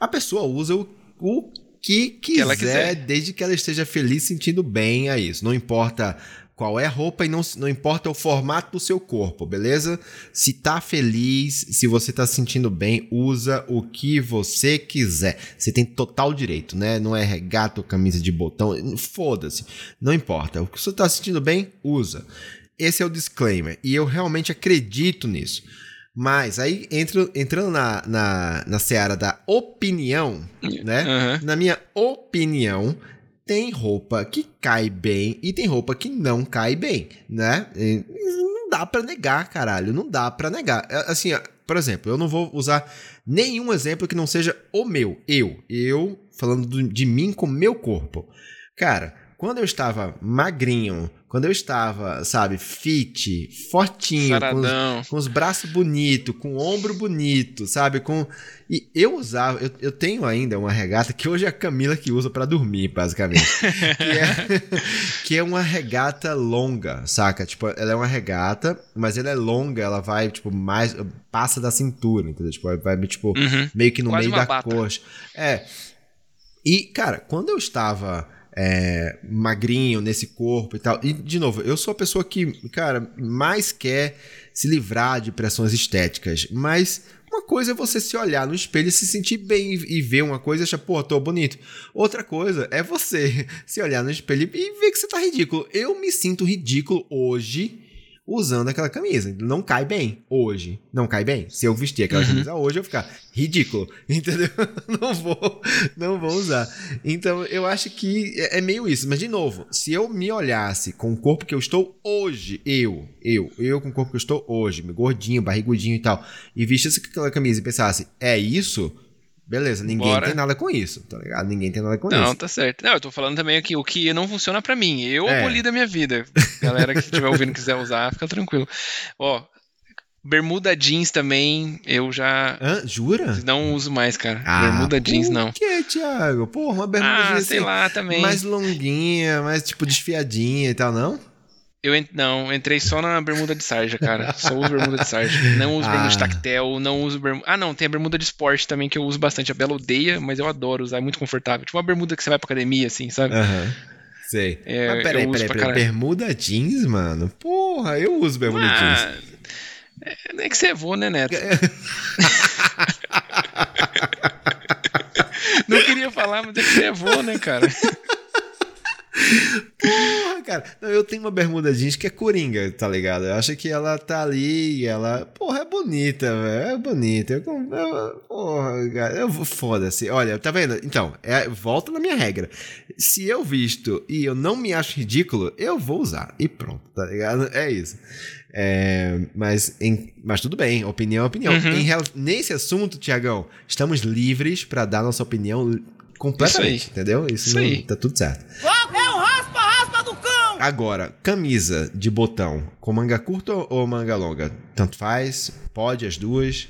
a pessoa usa o, o que quiser, que quiser, desde que ela esteja feliz, sentindo bem a isso. Não importa qual é a roupa e não, não importa o formato do seu corpo, beleza? Se tá feliz, se você tá se sentindo bem, usa o que você quiser. Você tem total direito, né? Não é regata ou camisa de botão, foda-se. Não importa. O que você tá se sentindo bem, usa. Esse é o disclaimer. E eu realmente acredito nisso. Mas aí, entro, entrando na, na, na seara da opinião, né? Uhum. Na minha opinião, tem roupa que cai bem e tem roupa que não cai bem, né? E não dá para negar, caralho. Não dá para negar. É, assim, por exemplo, eu não vou usar nenhum exemplo que não seja o meu. Eu. Eu falando de mim com meu corpo. Cara, quando eu estava magrinho, quando eu estava, sabe, fit, fortinho, com os, os, braços bonitos, com o ombro bonito, sabe, com e eu usava, eu, eu tenho ainda uma regata que hoje é a Camila que usa para dormir, basicamente, que, é, que é uma regata longa, saca? Tipo, ela é uma regata, mas ela é longa, ela vai tipo mais passa da cintura, entendeu? Tipo, vai tipo uhum. meio que no Quase meio da bata. coxa. É. E cara, quando eu estava é, magrinho nesse corpo e tal. E, de novo, eu sou a pessoa que, cara, mais quer se livrar de pressões estéticas. Mas uma coisa é você se olhar no espelho e se sentir bem e ver uma coisa e achar, pô, tô bonito. Outra coisa é você se olhar no espelho e ver que você tá ridículo. Eu me sinto ridículo hoje usando aquela camisa. Não cai bem hoje. Não cai bem. Se eu vestir aquela uhum. camisa hoje, eu vou ficar ridículo. Entendeu? Não vou, não vou usar. Então, eu acho que é, é meio isso. Mas, de novo, se eu me olhasse com o corpo que eu estou hoje, eu, eu, eu com o corpo que eu estou hoje, gordinho, barrigudinho e tal, e vestisse aquela camisa e pensasse, é isso? Beleza, ninguém Bora. tem nada com isso, tá ligado? Ninguém tem nada com não, isso. Não, tá certo. Não, eu tô falando também aqui o que não funciona para mim. Eu é. aboli da minha vida. Galera que estiver ouvindo quiser usar, fica tranquilo. Ó, bermuda jeans também, eu já. Hã? Jura? Não uso mais, cara. Ah, bermuda jeans não. Por que, Thiago? Porra, uma bermuda ah, jeans. sei assim, lá também. Mais longuinha, mais tipo desfiadinha e tal, não? Eu ent... não, entrei só na bermuda de sarja, cara. Só uso bermuda de sarja. Não uso ah. bermuda de tactel, não uso bermuda. Ah, não, tem a bermuda de esporte também que eu uso bastante. A Bela odeia, mas eu adoro usar, é muito confortável. Tipo uma bermuda que você vai pra academia, assim, sabe? Aham. Uhum. Sei. É, mas peraí, peraí, peraí. Bermuda jeans, mano? Porra, eu uso bermuda ah, jeans. É, é que você é vô, né, Neto? Não queria falar, mas é que você é vô, né, cara? Porra, cara. Não, eu tenho uma bermuda jeans que é coringa, tá ligado? Eu acho que ela tá ali e ela. Porra, é bonita, velho. É bonita. Eu, eu, porra, cara. Eu, foda-se. Olha, tá vendo? Então, é, volta na minha regra. Se eu visto e eu não me acho ridículo, eu vou usar. E pronto, tá ligado? É isso. É, mas, em, mas tudo bem, opinião é opinião. Uhum. Em, nesse assunto, Tiagão, estamos livres para dar nossa opinião completamente, Isso entendeu? Isso, Isso não, aí. tá tudo certo. É o raspa, raspa do cão! Agora, camisa de botão com manga curta ou manga longa? Tanto faz, pode as duas.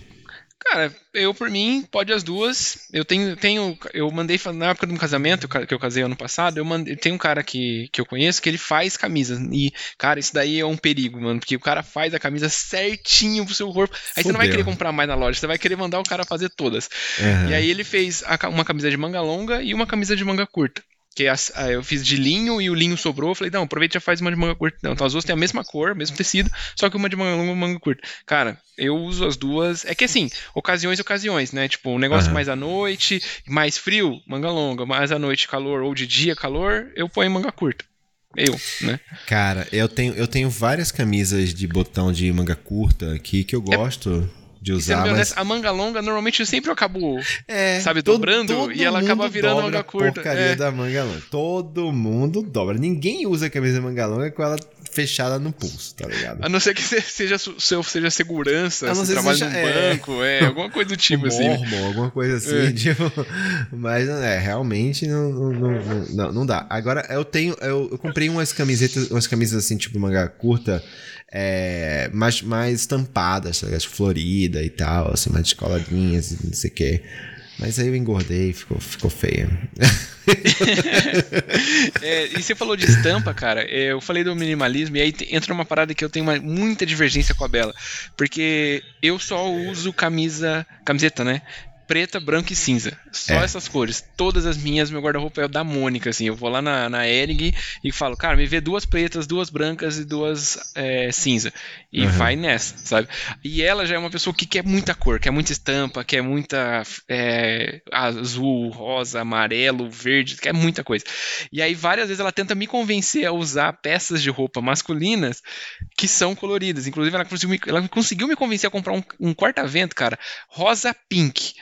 Cara, eu por mim, pode as duas. Eu tenho, tenho eu mandei na época do casamento que eu casei ano passado, eu mandei, tem um cara que, que eu conheço que ele faz camisas e cara, isso daí é um perigo, mano, porque o cara faz a camisa certinho pro seu corpo. Aí Fudeu. você não vai querer comprar mais na loja, você vai querer mandar o cara fazer todas. Uhum. E aí ele fez uma camisa de manga longa e uma camisa de manga curta que as, a, eu fiz de linho e o linho sobrou. Eu falei, não, aproveita e já faz uma de manga curta. Não, então as duas têm a mesma cor, mesmo tecido, só que uma de manga longa e uma manga curta. Cara, eu uso as duas. É que assim, ocasiões e ocasiões, né? Tipo, um negócio uhum. mais à noite, mais frio, manga longa, mais à noite calor, ou de dia calor, eu ponho manga curta. Eu, né? Cara, eu tenho, eu tenho várias camisas de botão de manga curta aqui que eu é gosto. De usar. mas... honesto, a manga longa normalmente eu sempre acabo, é, sabe, todo, dobrando todo e ela acaba virando manga curta. porcaria é. da manga longa. Todo mundo dobra. Ninguém usa camisa de manga longa com ela fechada no pulso, tá ligado? A não ser que seja, seja segurança, se trabalha num é. banco, é, alguma coisa do tipo um assim. Mormon, alguma coisa assim, é. tipo, mas é, realmente não, não, não, não, não dá. Agora, eu tenho, eu, eu comprei umas camisetas, umas camisas assim, tipo manga curta, é, mais, mais estampadas, tá florida e tal, assim, mais descoladinhas não sei o que. Mas aí eu engordei, ficou, ficou feia. é, e você falou de estampa, cara. É, eu falei do minimalismo e aí entra uma parada que eu tenho uma, muita divergência com a Bela. Porque eu só uso camisa, camiseta, né? Preta, branca e cinza. Só é. essas cores. Todas as minhas, meu guarda-roupa é o da Mônica, assim. Eu vou lá na, na Ering e falo, cara, me vê duas pretas, duas brancas e duas é, cinza. E uhum. vai nessa, sabe? E ela já é uma pessoa que quer muita cor, quer muita estampa, quer muita é, azul, rosa, amarelo, verde, quer muita coisa. E aí várias vezes ela tenta me convencer a usar peças de roupa masculinas que são coloridas. Inclusive, ela conseguiu, ela conseguiu me convencer a comprar um, um quarta-vento, cara, rosa pink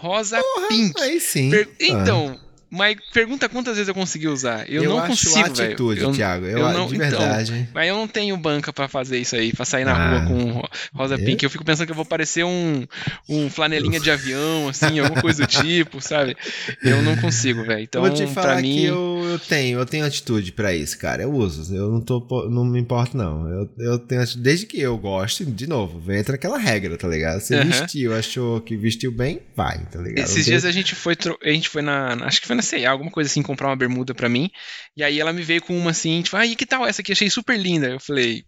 rosa Porra, pink. Aí sim. Per... Então, ah. Mas pergunta quantas vezes eu consegui usar. Eu, eu não acho consigo, velho. eu, Thiago. Eu, eu não, de verdade. Então, mas eu não tenho banca para fazer isso aí, pra sair na ah, rua com rosa pink. Eu fico pensando que eu vou parecer um, um flanelinha de avião, assim, alguma coisa do tipo, sabe? Eu não consigo, velho. Então, eu vou te falar pra mim... que eu, eu tenho, eu tenho atitude para isso, cara. Eu uso. Eu não tô, não me importo, não. Eu, eu tenho atitude, desde que eu goste, de novo, entra aquela regra, tá ligado? Você uhum. vestiu, achou que vestiu bem, vai, tá ligado? Esses dias a gente foi, a gente foi na, acho que foi na C&A, alguma coisa assim, comprar uma bermuda para mim. E aí ela me veio com uma assim, tipo, ah, e que tal essa aqui? Achei super linda. Eu falei,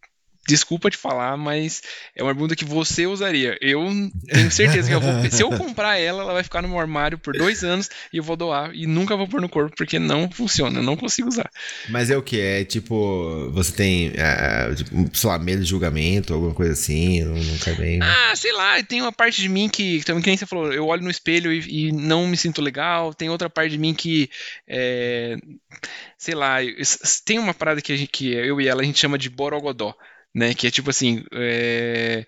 desculpa te falar, mas é uma bermuda que você usaria. Eu tenho certeza que eu vou. se eu comprar ela, ela vai ficar no meu armário por dois anos e eu vou doar e nunca vou pôr no corpo porque não funciona, não consigo usar. Mas é o que? É tipo, você tem, é, tipo, sei lá, medo de julgamento, alguma coisa assim, cai bem. Ah, sei lá, tem uma parte de mim que, também que nem você falou, eu olho no espelho e, e não me sinto legal, tem outra parte de mim que. É, sei lá, tem uma parada que, gente, que eu e ela a gente chama de borogodó né? Que é tipo assim, é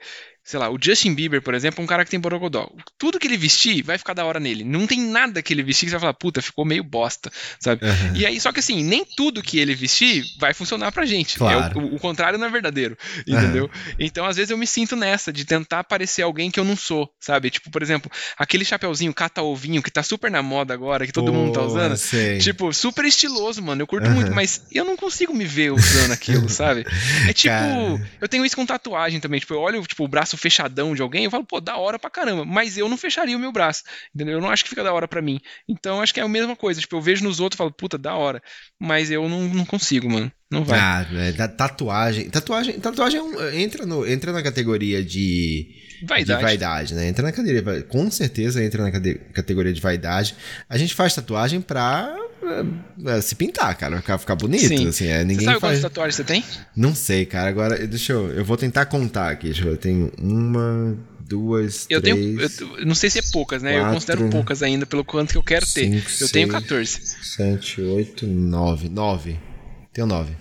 sei lá, o Justin Bieber, por exemplo, é um cara que tem borogodó. Tudo que ele vestir vai ficar da hora nele. Não tem nada que ele vestir que você vai falar, puta, ficou meio bosta, sabe? Uhum. E aí, só que assim, nem tudo que ele vestir vai funcionar pra gente. Claro. É o, o, contrário não é verdadeiro, entendeu? Uhum. Então, às vezes eu me sinto nessa, de tentar parecer alguém que eu não sou, sabe? Tipo, por exemplo, aquele chapeuzinho cata-ovinho que tá super na moda agora, que todo mundo tá usando. Sei. Tipo, super estiloso, mano. Eu curto uhum. muito, mas eu não consigo me ver usando aquilo, sabe? É tipo, Cara. eu tenho isso com tatuagem também. Tipo, eu olho, tipo, o braço fechadão de alguém, eu falo, pô, da hora pra caramba. Mas eu não fecharia o meu braço, entendeu? Eu não acho que fica da hora pra mim. Então acho que é a mesma coisa. Tipo, eu vejo nos outros e falo, puta, da hora. Mas eu não, não consigo, mano. Não vai. Ah, é, tatuagem. Tatuagem, tatuagem é entra, no, entra na categoria de. Vaidade. De vaidade, né? Entra na categoria. Com certeza entra na categoria de vaidade. A gente faz tatuagem pra é, é, se pintar, cara, ficar, ficar bonito. Sim. Assim, é, ninguém você sabe faz... quantas tatuagens você tem? Não sei, cara. Agora, deixa eu. Eu vou tentar contar aqui. Deixa eu, eu tenho uma, duas, eu três, tenho, eu, não sei se é poucas, né? Quatro, eu considero poucas ainda pelo quanto que eu quero ter. Cinco, eu seis, tenho 14. 7, 8, 9. 9. Tenho 9.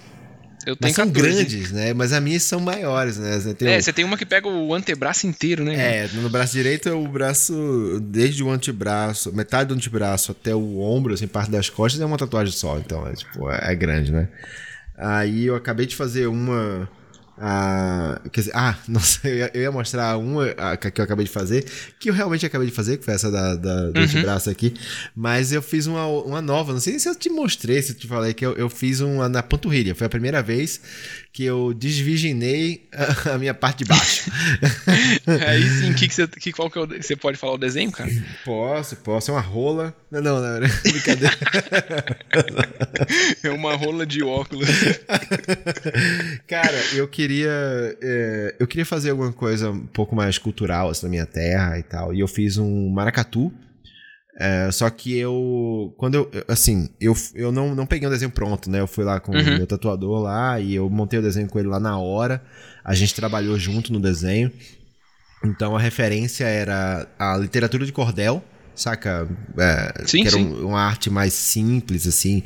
Eu tenho Mas são 14. grandes, né? Mas as minhas são maiores, né? Você é, um... você tem uma que pega o antebraço inteiro, né? É, no braço direito é o braço, desde o antebraço, metade do antebraço até o ombro, assim, parte das costas, é uma tatuagem só. Então, é, tipo, é, é grande, né? Aí eu acabei de fazer uma ah, quer dizer, ah, nossa, eu ia, eu ia mostrar uma que eu acabei de fazer, que eu realmente acabei de fazer, que foi essa da, da, do uhum. braço aqui, mas eu fiz uma, uma nova, não sei se eu te mostrei, se eu te falei, que eu, eu fiz uma na panturrilha, foi a primeira vez que eu desvirginei a, minha parte de baixo. Aí sim, que que você, que, qual que é você pode falar o desenho, cara? Posso, posso, é uma rola, não, não, não, é brincadeira. é uma rola de óculos. Cara, eu queria queria. É, eu queria fazer alguma coisa um pouco mais cultural assim, na minha terra e tal. E eu fiz um maracatu. É, só que eu. Quando eu. Assim, eu, eu não, não peguei um desenho pronto, né? Eu fui lá com uhum. o meu tatuador lá e eu montei o desenho com ele lá na hora. A gente trabalhou junto no desenho. Então a referência era a literatura de cordel saca? É, sim, que era um, uma arte mais simples, assim,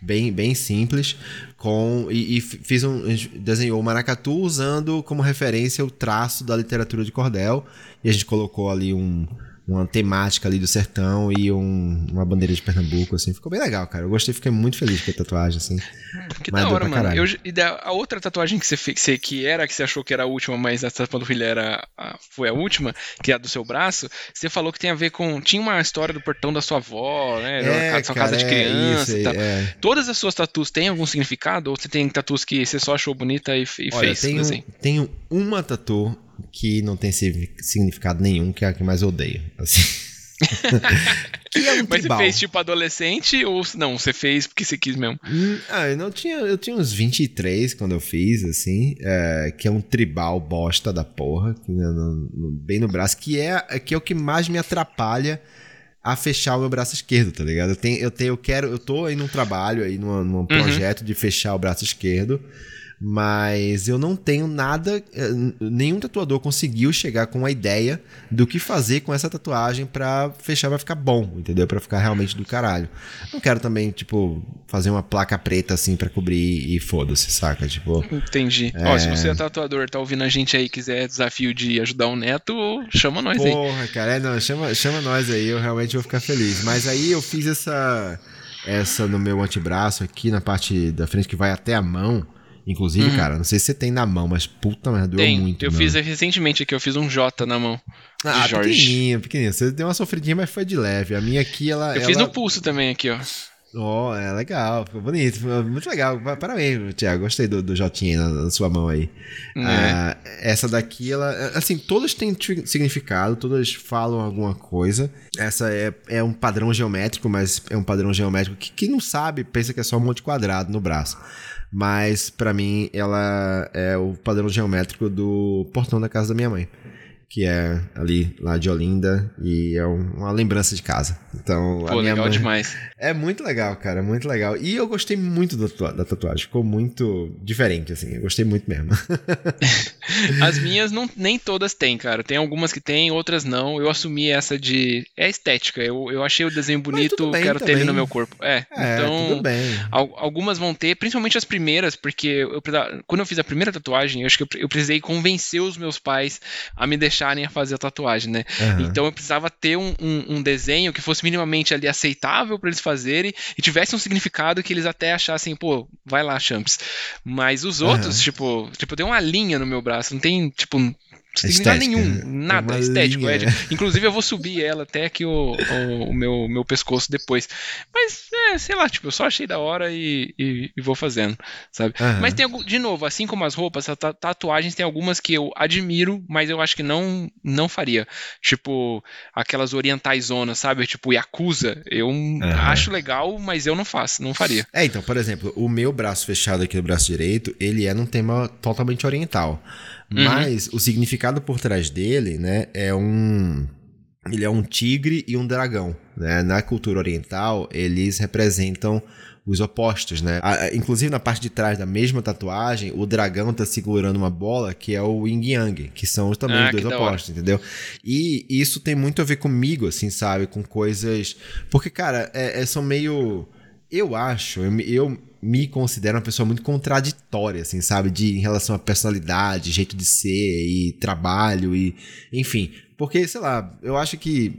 bem, bem simples, com e, e, fiz um desenhou o maracatu usando como referência o traço da literatura de cordel e a gente colocou ali um uma temática ali do sertão e um, uma bandeira de Pernambuco, assim. Ficou bem legal, cara. Eu gostei, fiquei muito feliz com a tatuagem, assim. Que da hora, mano. Eu, e da, a outra tatuagem que você fez, que era, que você achou que era a última, mas essa panturrilha era a, foi a última, que é a do seu braço, você falou que tem a ver com. Tinha uma história do portão da sua avó, né? É, da sua cara, casa de criança é, e tal. É. Todas as suas tatuas têm algum significado? Ou você tem tatuas que você só achou bonita e, e Olha, fez? Tenho, assim? tenho uma tatu que não tem significado nenhum, que é a que mais odeio. Assim. que é um Mas tribal. você fez tipo adolescente ou não? Você fez porque você quis mesmo? Hum, ah, eu não tinha. Eu tinha uns 23 quando eu fiz, assim. É, que é um tribal bosta da porra. Que, no, no, bem no braço. Que é, que é o que mais me atrapalha a fechar o meu braço esquerdo, tá ligado? Eu tenho, eu tenho, eu quero, eu tô aí num trabalho aí, num, num uhum. projeto de fechar o braço esquerdo. Mas eu não tenho nada. Eh, nenhum tatuador conseguiu chegar com a ideia do que fazer com essa tatuagem para fechar, vai ficar bom, entendeu? Para ficar realmente do caralho. Não quero também, tipo, fazer uma placa preta assim para cobrir e foda-se, saca? Tipo. Entendi. É... Ó, se você é tatuador, tá ouvindo a gente aí quiser desafio de ajudar o neto, chama nós Porra, aí. Porra, cara, é, não, chama, chama nós aí, eu realmente vou ficar feliz. Mas aí eu fiz essa. Essa no meu antebraço aqui, na parte da frente que vai até a mão. Inclusive, uhum. cara, não sei se você tem na mão, mas puta merda, doeu tem. muito. Eu fiz recentemente aqui, eu fiz um J na mão. Ah, Jorge. pequenininho, pequenininho. Você deu uma sofridinha, mas foi de leve. A minha aqui, ela... Eu ela... fiz no pulso também aqui, ó. Ó, oh, é legal, ficou bonito, muito legal. Parabéns, Tiago, gostei do, do Jotinha na, na, sua mão aí. É. Ah, essa daqui, ela, assim, todas têm significado, todas falam alguma coisa. Essa é, é um padrão geométrico, mas é um padrão geométrico que quem não sabe pensa que é só um monte de quadrado no braço mas para mim ela é o padrão geométrico do portão da casa da minha mãe. Que é ali lá de Olinda e é um, uma lembrança de casa. Então, Pô, legal mãe... demais. É muito legal, cara, muito legal. E eu gostei muito da, tatuagem, ficou muito diferente assim, eu gostei muito mesmo. As minhas não nem todas têm, cara. Tem algumas que tem, outras não. Eu assumi essa de é estética. Eu, eu achei o desenho bonito, bem, quero ter ele no meu corpo. É, é então algumas vão ter, principalmente as primeiras, porque eu, quando eu fiz a primeira tatuagem, eu acho que eu, eu precisei convencer os meus pais a me deixar deixarem a fazer a tatuagem, né? Uhum. Então eu precisava ter um, um, um, desenho que fosse minimamente ali aceitável para eles fazerem e tivesse um significado que eles até achassem, pô, vai lá, Champs. Mas os outros, uhum. tipo, tipo, tem uma linha no meu braço, não tem, tipo, significado nenhum, né? nada, estético. É, inclusive eu vou subir ela até aqui o, o, o, meu, meu pescoço depois. Mas, é, sei lá, tipo, eu só achei da hora e, e, e vou fazendo, sabe? Uhum. Mas tem, de novo, assim como as roupas, as tatuagens tem algumas que eu admiro, mas eu acho que não, não faria. Tipo, aquelas orientais zonas, sabe? Tipo, Yakuza, eu uhum. acho legal, mas eu não faço, não faria. É, então, por exemplo, o meu braço fechado aqui no braço direito, ele é num tema totalmente oriental. Uhum. Mas o significado por trás dele, né, é um ele é um tigre e um dragão, né? Na cultura oriental, eles representam os opostos, né? inclusive na parte de trás da mesma tatuagem, o dragão tá segurando uma bola que é o yin yang, que são também ah, os dois opostos, entendeu? E isso tem muito a ver comigo, assim, sabe? Com coisas. Porque, cara, é, é são meio. Eu acho, eu, eu me considero uma pessoa muito contraditória, assim, sabe? De, em relação à personalidade, jeito de ser e trabalho e. Enfim. Porque, sei lá, eu acho que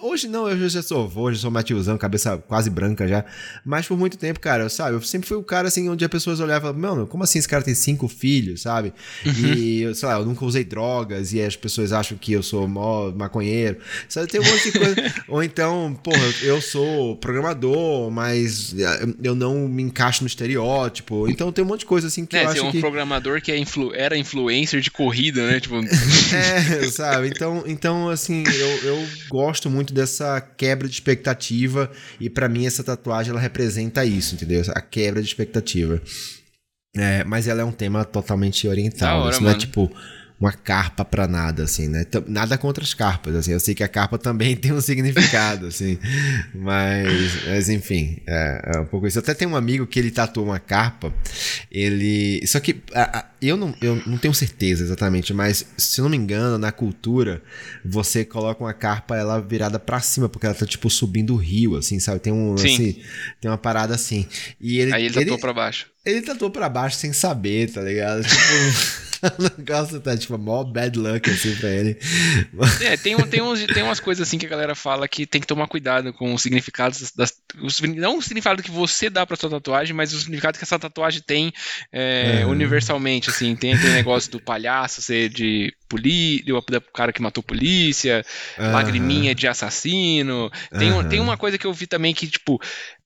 Hoje não, eu já sou avô, já sou Matiuzão, cabeça quase branca já. Mas por muito tempo, cara, sabe? Eu sempre fui o cara assim, onde as pessoas olhavam, mano, como assim esse cara tem cinco filhos, sabe? Uhum. E, sei lá, eu nunca usei drogas e as pessoas acham que eu sou mó maconheiro. Sabe? Tem um monte de coisa. Ou então, porra, eu sou programador, mas eu não me encaixo no estereótipo. Então tem um monte de coisa assim que é, eu acho um que... programador que é influ... era influencer de corrida, né? Tipo... é, sabe? Então, então assim, eu, eu gosto gosto muito dessa quebra de expectativa e para mim essa tatuagem ela representa isso, entendeu? A quebra de expectativa. É, mas ela é um tema totalmente oriental. Hora, isso não é tipo uma carpa para nada, assim, né? Nada contra as carpas, assim. Eu sei que a carpa também tem um significado, assim. Mas, mas enfim, é, é, um pouco isso. Até tem um amigo que ele tatuou uma carpa. Ele. Só que a, a, eu, não, eu não tenho certeza exatamente, mas se não me engano, na cultura, você coloca uma carpa ela virada para cima, porque ela tá, tipo, subindo o rio, assim, sabe? Tem um. Sim. Assim, tem uma parada assim. E ele, Aí ele tatuou ele, pra baixo. Ele tatuou pra baixo sem saber, tá ligado? Tipo. o negócio tá, tipo, mó bad luck, assim, pra ele. É, tem, tem, uns, tem umas coisas, assim, que a galera fala que tem que tomar cuidado com os significados das... Os, não o significado que você dá pra sua tatuagem, mas o significado que essa tatuagem tem é, uhum. universalmente, assim. Tem aquele negócio do palhaço ser de polícia, o cara que matou polícia, uhum. lagriminha de assassino. Tem, uhum. tem uma coisa que eu vi também que, tipo,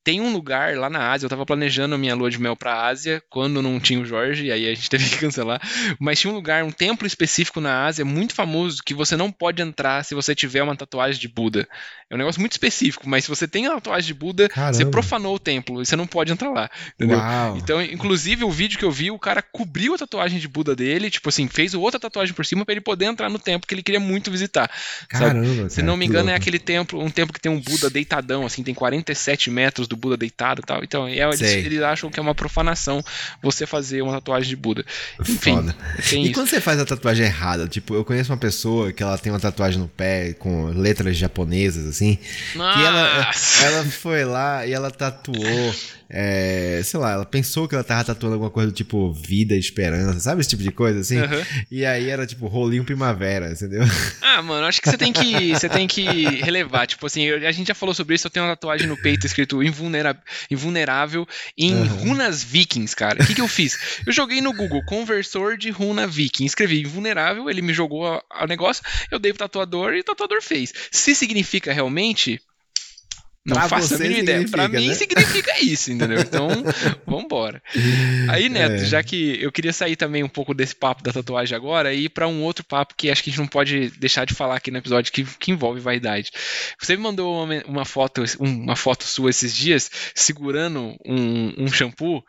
tem um lugar lá na Ásia, eu tava planejando a minha lua de mel pra Ásia, quando não tinha o Jorge, e aí a gente teve que cancelar. Mas tinha um lugar, um templo específico na Ásia, muito famoso, que você não pode entrar se você tiver uma tatuagem de Buda. É um negócio muito específico, mas se você tem a tatuagem de Buda, Caramba. você profanou o templo e você não pode entrar lá. Entendeu? Uau. Então, inclusive, o vídeo que eu vi, o cara cobriu a tatuagem de Buda dele, tipo assim, fez outra tatuagem por cima para ele poder entrar no templo que ele queria muito visitar. Caramba, se não me engano, é aquele templo, um templo que tem um Buda deitadão, assim, tem 47 metros do Buda deitado e tal. Então, é, eles, eles, acham que é uma profanação você fazer uma tatuagem de Buda. Enfim. Foda. e isso. quando você faz a tatuagem errada? Tipo, eu conheço uma pessoa que ela tem uma tatuagem no pé com letras japonesas, assim. Nossa. Que ela, ela foi lá e ela tatuou é, sei lá, ela pensou que ela tava tatuando alguma coisa do tipo vida, esperança, sabe esse tipo de coisa assim? Uhum. E aí era tipo rolinho primavera, entendeu? Ah, mano, acho que você tem que você tem que relevar, tipo assim, a gente já falou sobre isso, eu tenho uma tatuagem no peito escrito invulnerável, invulnerável em uhum. runas vikings, cara. O que que eu fiz? Eu joguei no Google conversor de runa viking, escrevi invulnerável, ele me jogou o negócio, eu dei pro tatuador e o tatuador fez. Se significa realmente, não pra faço a mínima ideia. Pra mim né? significa isso, entendeu? Então, vambora. Aí, Neto, é. já que eu queria sair também um pouco desse papo da tatuagem agora e ir pra um outro papo que acho que a gente não pode deixar de falar aqui no episódio que, que envolve vaidade. Você me mandou uma, uma, foto, uma foto sua esses dias segurando um, um shampoo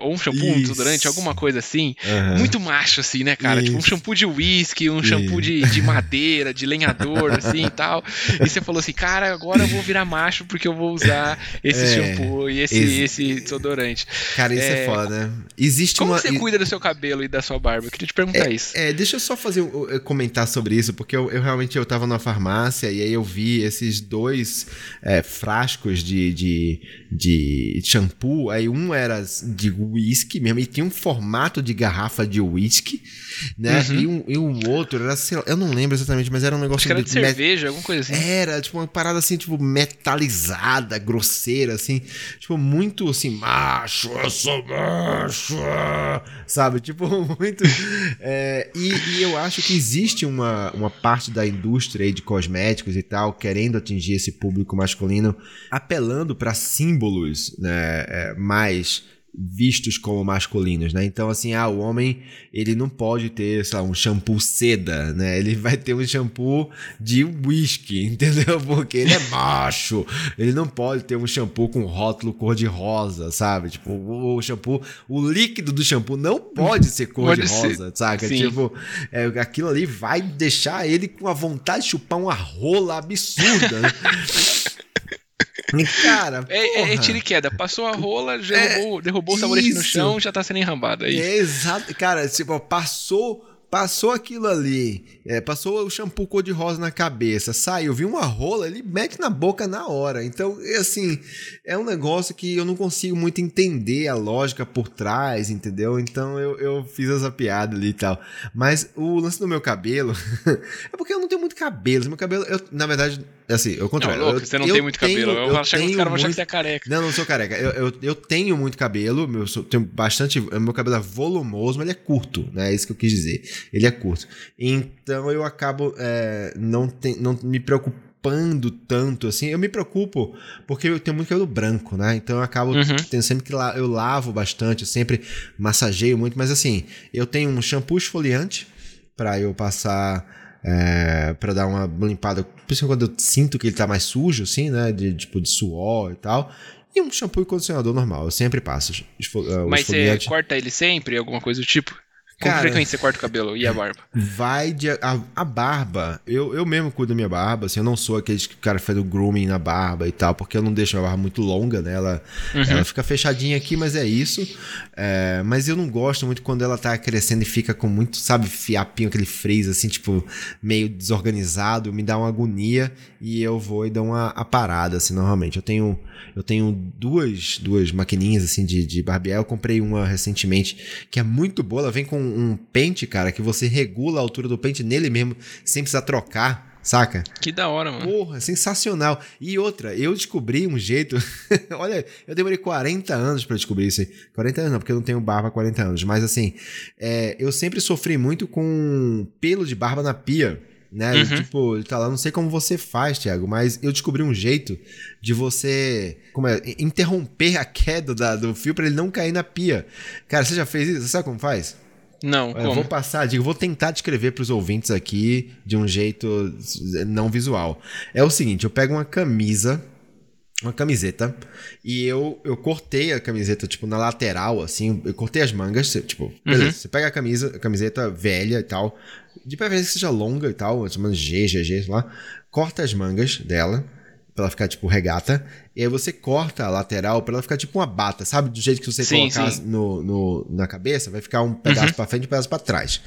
ou um shampoo, um desodorante, alguma coisa assim. Uhum. Muito macho, assim, né, cara? Isso. Tipo um shampoo de whisky, um shampoo de, de madeira, de lenhador, assim e tal. E você falou assim, cara, agora eu vou virar macho porque eu vou usar esse é, shampoo e esse, esse... esse desodorante. Cara, isso é, é foda, né? Existe Como uma... você cuida do seu cabelo e da sua barba? Eu queria te perguntar é, isso. É, deixa eu só fazer comentar sobre isso, porque eu, eu realmente eu tava na farmácia e aí eu vi esses dois é, frascos de, de, de shampoo. Aí um era de whisky mesmo, e tinha um formato de garrafa de whisky, né? Uhum. E, um, e um outro era, sei lá, eu não lembro exatamente, mas era um negócio Acho que era de, de cerveja, alguma coisa assim. Era, tipo, uma parada assim, tipo, metalizada, grosseira, assim, tipo, muito assim, macho, eu sou macho, sabe? Tipo, muito. É, e, e, eu acho que existe uma, uma parte da indústria de cosméticos e tal, querendo atingir esse público masculino, apelando para símbolos né, é, mais vistos como masculinos, né? Então, assim, ah, o homem, ele não pode ter, sei lá, um shampoo seda, né? Ele vai ter um shampoo de whisky, entendeu? Porque ele é macho. Ele não pode ter um shampoo com rótulo cor-de-rosa, sabe? Tipo, o, shampoo, o líquido do shampoo não pode ser cor-de-rosa, saca? Sim. Tipo, é, aquilo ali vai deixar ele com a vontade de chupar uma rola absurda, né? Cara, é, é, é tiro e queda. Passou a rola, derrubou, é, derrubou o sabonete no chão, já tá sendo enrambado. É, é exato. Cara, tipo, passou Passou aquilo ali, é, passou o shampoo cor-de-rosa na cabeça, saiu, viu uma rola, ele mete na boca na hora. Então, é assim, é um negócio que eu não consigo muito entender a lógica por trás, entendeu? Então eu, eu fiz essa piada ali e tal. Mas o lance do meu cabelo é porque eu não tenho muito cabelo. Meu cabelo, eu, na verdade, assim, eu contrário. Não, louco, você não tem muito tenho, cabelo. Eu, eu achar que os caras vão achar que você é careca. Não, não sou careca. Eu, eu, eu tenho muito cabelo, meu, sou, tenho bastante. Meu cabelo é volumoso, mas ele é curto, né? É isso que eu quis dizer ele é curto. Então eu acabo é, não, tem, não me preocupando tanto assim. Eu me preocupo porque eu tenho muito cabelo branco, né? Então eu acabo uhum. tendo sempre que la eu lavo bastante, eu sempre massageio muito, mas assim, eu tenho um shampoo esfoliante para eu passar é, para dar uma limpada, principalmente quando eu sinto que ele tá mais sujo assim, né, de tipo de suor e tal. E um shampoo e condicionador normal, eu sempre passo. É, mas você corta ele sempre, alguma coisa do tipo? Com Cara, frequência você corta o cabelo e a barba? Vai de. A, a, barba, eu, eu mesmo cuido da minha barba, assim, eu não sou aquele que o cara faz o grooming na barba e tal, porque eu não deixo a barba muito longa, né? Ela, uhum. ela fica fechadinha aqui, mas é isso. É, mas eu não gosto muito quando ela tá crescendo e fica com muito, sabe, fiapinho, aquele frizz, assim, tipo, meio desorganizado, me dá uma agonia e eu vou e dou uma a parada, assim, normalmente. Eu tenho eu tenho duas, duas maquininhas assim de, de barbear. Eu comprei uma recentemente que é muito boa. Ela vem com um pente, cara, que você regula a altura do pente nele mesmo, sem precisar trocar. Saca? Que da hora, mano. Porra, sensacional. E outra, eu descobri um jeito. Olha, eu demorei 40 anos para descobrir isso aí. 40 anos não, porque eu não tenho barba há 40 anos. Mas assim, é, eu sempre sofri muito com pelo de barba na pia né? Uhum. Tipo, ele tá lá, não sei como você faz, Thiago, mas eu descobri um jeito de você como é, interromper a queda da, do fio para ele não cair na pia. Cara, você já fez isso? Você sabe como faz? Não, Eu vou passar, digo, vou tentar descrever para os ouvintes aqui de um jeito não visual. É o seguinte, eu pego uma camisa uma camiseta e eu, eu cortei a camiseta, tipo, na lateral, assim, eu cortei as mangas, tipo, beleza, uhum. você pega a camisa, a camiseta velha e tal, de preferência que seja longa e tal, chamando G, GG, sei lá, corta as mangas dela, pra ela ficar tipo regata, e aí você corta a lateral pra ela ficar tipo uma bata, sabe? Do jeito que você sim, colocar sim. No, no, na cabeça, vai ficar um pedaço uhum. pra frente e um pedaço pra trás.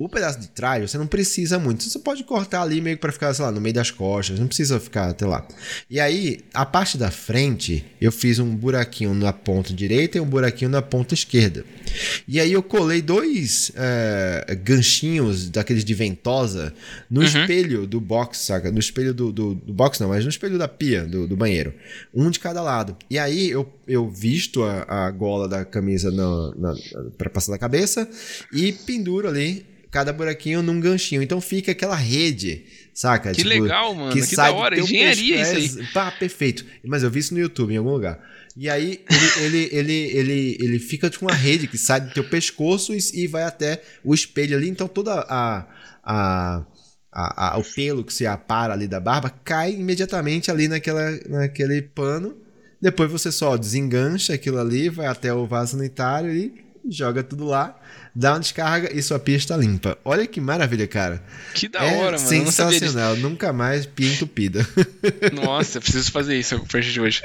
O pedaço de trás você não precisa muito. Você pode cortar ali meio para ficar, sei lá, no meio das costas. Não precisa ficar até lá. E aí, a parte da frente, eu fiz um buraquinho na ponta direita e um buraquinho na ponta esquerda. E aí eu colei dois é, ganchinhos daqueles de ventosa no uhum. espelho do box, saca? No espelho do, do, do, box não, mas no espelho da pia do, do banheiro. Um de cada lado. E aí eu, eu visto a, a gola da camisa para passar na cabeça e penduro ali cada buraquinho num ganchinho. Então fica aquela rede, saca? Que tipo, legal, mano. Que, que da hora. Engenharia isso aí. Pá, perfeito. Mas eu vi isso no YouTube em algum lugar. E aí ele, ele, ele, ele, ele fica com uma rede que sai do teu pescoço e, e vai até o espelho ali. Então toda a, a, a, a, o pelo que se apara ali da barba cai imediatamente ali naquela, naquele pano Depois você só desengancha aquilo ali, vai até o vaso sanitário e joga tudo lá, dá uma descarga e sua pia está limpa. Olha que maravilha, cara. Que da é hora, mano. Sensacional. Nunca mais pia entupida. Nossa, preciso fazer isso a partir de hoje.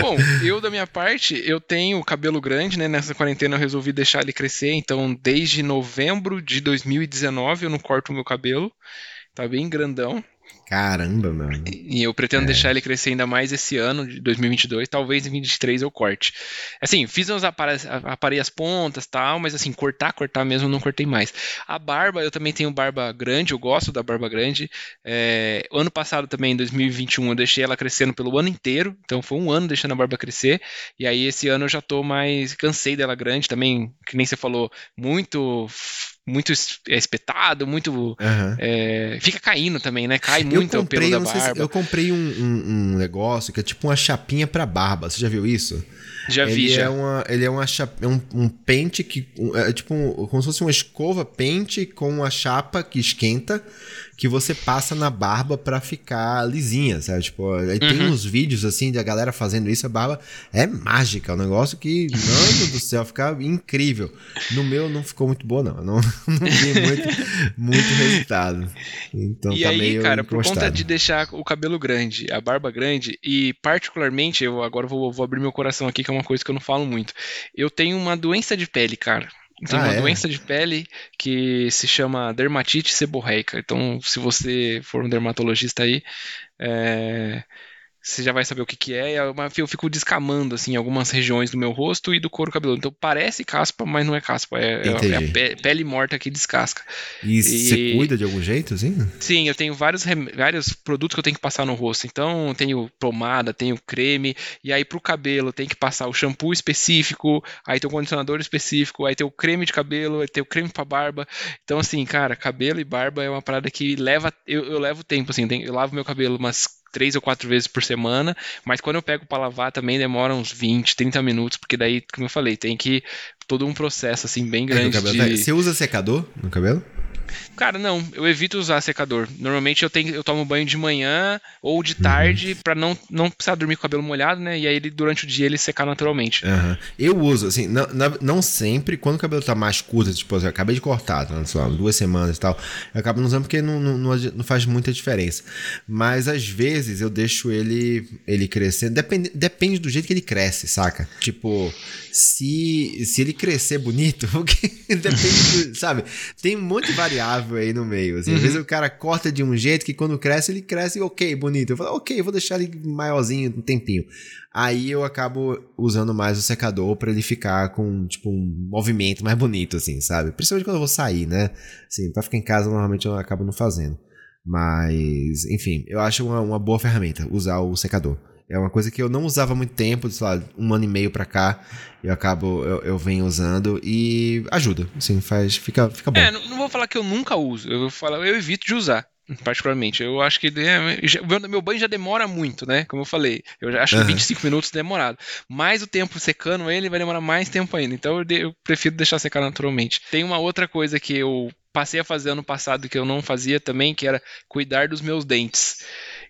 Bom, eu da minha parte, eu tenho cabelo grande, né? Nessa quarentena eu resolvi deixar ele crescer, então desde novembro de 2019 eu não corto o meu cabelo. Tá bem grandão. Caramba, mano. E eu pretendo é. deixar ele crescer ainda mais esse ano, de 2022. Talvez em 2023 eu corte. Assim, fiz uns aparelhos, aparei as pontas tal, mas assim, cortar, cortar mesmo, não cortei mais. A barba, eu também tenho barba grande, eu gosto da barba grande. É, ano passado também, em 2021, eu deixei ela crescendo pelo ano inteiro. Então foi um ano deixando a barba crescer. E aí esse ano eu já tô mais. Cansei dela grande também, que nem você falou, muito muito é, espetado, muito. Uhum. É, fica caindo também, né? Cai muito eu comprei, o pelo da barba. Se, eu comprei um, um, um, negócio que é tipo uma chapinha para barba. Você já viu isso? Já ele vi, é já. Uma, ele é uma chapa, um, um pente que. É tipo um, como se fosse uma escova pente com uma chapa que esquenta que você passa na barba para ficar lisinha, sabe? Tipo, aí uhum. tem uns vídeos assim de a galera fazendo isso, a barba é mágica, é um negócio que, mano do céu, fica incrível. No meu não ficou muito boa, não. Não, não vi muito, muito resultado. Então e tá aí, meio cara, por conta de deixar o cabelo grande, a barba grande, e particularmente, eu agora vou, vou abrir meu coração aqui, que é uma coisa que eu não falo muito. Eu tenho uma doença de pele, cara. Tem ah, uma é? doença de pele que se chama dermatite seborreica. Então, se você for um dermatologista aí, é, você já vai saber o que, que é. Eu fico descamando, assim, algumas regiões do meu rosto e do couro cabeludo. Então parece caspa, mas não é caspa. É, é a pele morta que descasca. E, e, você cuida de algum jeito, assim? Sim, eu tenho vários, vários produtos que eu tenho que passar no rosto. Então, tenho pomada, tenho creme. E aí, pro cabelo, tem que passar o shampoo específico. Aí tem o condicionador específico. Aí tem o creme de cabelo. Aí tem o creme pra barba. Então, assim, cara, cabelo e barba é uma parada que leva. Eu, eu levo tempo, assim. Eu lavo meu cabelo umas três ou quatro vezes por semana, mas quando eu pego para lavar também demora uns 20, 30 minutos, porque daí, como eu falei, tem que todo um processo assim bem grande. É de... Você usa secador no cabelo? Cara, não, eu evito usar secador. Normalmente eu tenho, eu tomo banho de manhã ou de tarde uhum. para não, não precisar dormir com o cabelo molhado, né? E aí ele, durante o dia ele secar naturalmente. Uhum. Eu uso, assim, não, não sempre, quando o cabelo tá mais curto, tipo, eu acabei de cortar, tá, sei lá, duas semanas e tal, eu acabo não usando porque não, não, não, faz muita diferença. Mas às vezes eu deixo ele, ele crescendo, depende, depende do jeito que ele cresce, saca? Tipo, se, se ele crescer bonito, porque depende, do, sabe? Tem um monte de variável aí no meio. Assim. Uhum. Às vezes o cara corta de um jeito que quando cresce, ele cresce ok, bonito. Eu falo, ok, vou deixar ele maiorzinho um tempinho. Aí eu acabo usando mais o secador para ele ficar com, tipo, um movimento mais bonito, assim, sabe? Principalmente quando eu vou sair, né? Assim, pra ficar em casa, normalmente eu acabo não fazendo. Mas, enfim, eu acho uma, uma boa ferramenta usar o secador. É uma coisa que eu não usava muito tempo, sei lá, um ano e meio pra cá, eu acabo, eu, eu venho usando e ajuda, assim, faz, fica, fica bom. É, não, não vou falar que eu nunca uso, eu vou falar, eu evito de usar particularmente. Eu acho que é, já, meu banho já demora muito, né? Como eu falei. Eu já acho uhum. 25 minutos demorado. Mais o tempo secando ele vai demorar mais tempo ainda. Então eu, de, eu, prefiro deixar secar naturalmente. Tem uma outra coisa que eu passei a fazer ano passado que eu não fazia também, que era cuidar dos meus dentes.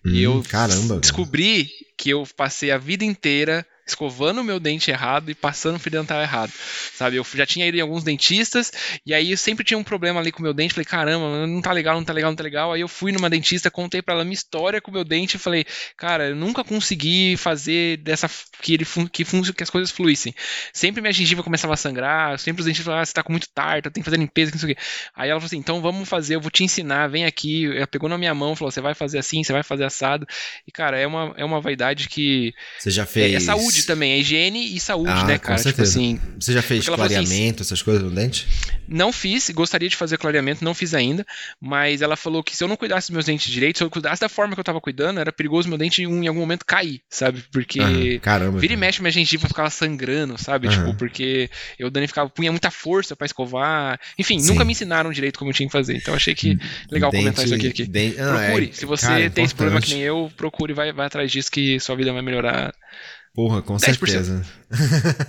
Hum, e eu caramba, descobri que eu passei a vida inteira escovando o meu dente errado e passando o fio dental errado, sabe? Eu já tinha ido em alguns dentistas e aí eu sempre tinha um problema ali com o meu dente, falei, caramba, não tá legal, não tá legal, não tá legal. Aí eu fui numa dentista, contei para ela minha história com o meu dente e falei, cara, eu nunca consegui fazer dessa que ele que, que as coisas fluíssem. Sempre minha gengiva começava a sangrar, sempre os dentistas falavam, ah, você tá com muito tarta, tem que fazer limpeza, não sei o quê. Aí ela falou assim, então vamos fazer, eu vou te ensinar, vem aqui. Ela pegou na minha mão, falou, você vai fazer assim, você vai fazer assado. E cara, é uma, é uma vaidade que você já fez. É, é saúde saúde também, é higiene e saúde, ah, né, cara? Com tipo certeza. Tipo assim. Você já fez assim, clareamento, assim, essas coisas no dente? Não fiz, gostaria de fazer clareamento, não fiz ainda, mas ela falou que se eu não cuidasse dos meus dentes direito, se eu cuidasse da forma que eu tava cuidando, era perigoso meu dente em algum momento cair, sabe? Porque caramba, vira e mexe minha gengiva ficava sangrando, sabe? Tipo, porque eu danificava, punha muita força para escovar. Enfim, Sim. nunca me ensinaram direito como eu tinha que fazer. Então achei que legal dente, comentar isso aqui. aqui. Dente, procure. é, se você cara, tem importante. esse problema que nem eu, procure, vai, vai atrás disso que sua vida vai melhorar Porra, com 10%. certeza.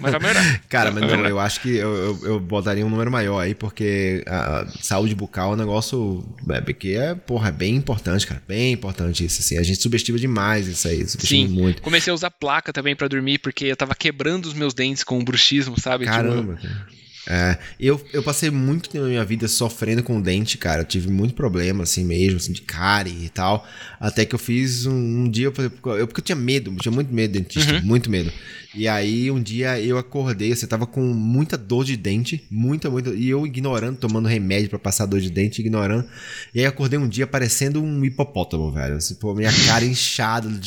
Mas vai melhorar. Cara, mas não, eu acho que eu, eu, eu, botaria um número maior aí, porque a saúde bucal é um negócio é, que é, porra, é bem importante, cara. Bem importante isso, assim. A gente subestima demais isso aí, subestima Sim. muito. Comecei a usar placa também para dormir, porque eu tava quebrando os meus dentes com o bruxismo, sabe? Tipo, Caramba, tipo, cara. É, eu, eu passei muito tempo na minha vida sofrendo com dente, cara. Eu tive muito problema, assim mesmo, assim, de cárie e tal. Até que eu fiz um, um dia, eu, eu, porque eu tinha medo, eu tinha muito medo de dentista, uhum. muito medo. E aí um dia eu acordei, você tava com muita dor de dente, muita, muita. E eu ignorando, tomando remédio para passar dor de dente, ignorando. E aí acordei um dia parecendo um hipopótamo, velho. Assim, pô, minha cara inchada,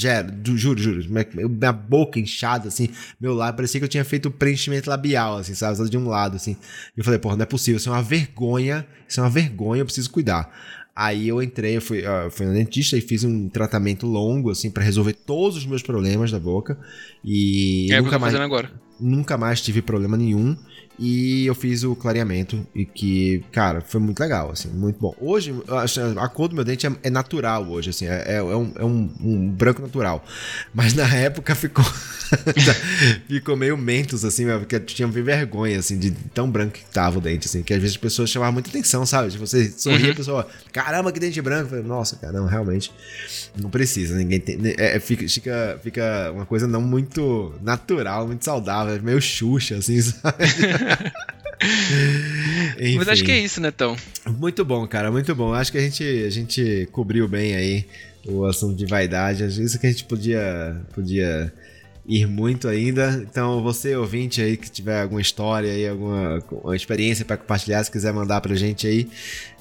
juro, juro. Minha, minha boca inchada, assim, meu lado, parecia que eu tinha feito preenchimento labial, assim, sabe? De um lado, assim. E eu falei, pô, não é possível, isso é uma vergonha, isso é uma vergonha, eu preciso cuidar. Aí eu entrei, eu fui, uh, fui no dentista e fiz um tratamento longo, assim, para resolver todos os meus problemas da boca. E. É nunca mais, agora. Nunca mais tive problema nenhum. E eu fiz o clareamento e que, cara, foi muito legal, assim, muito bom. Hoje, a cor do meu dente é, é natural hoje, assim, é, é, é, um, é um, um, branco natural. Mas na época ficou ficou meio mentos, assim, porque eu tinha vergonha, assim, de tão branco que tava o dente, assim, que às vezes as pessoas chamavam muita atenção, sabe? De você sorrir, uhum. a pessoa, caramba, que dente branco. Eu falei, Nossa, cara, não, realmente não precisa, ninguém tem. É, é, fica, fica, fica uma coisa não muito natural, muito saudável, meio xuxa, assim, sabe? Mas acho que é isso, Netão. Muito bom, cara, muito bom. Acho que a gente, a gente cobriu bem aí o assunto de vaidade. Isso que a gente podia, podia ir muito ainda. Então, você ouvinte aí que tiver alguma história aí, alguma experiência para compartilhar, se quiser mandar pra gente aí,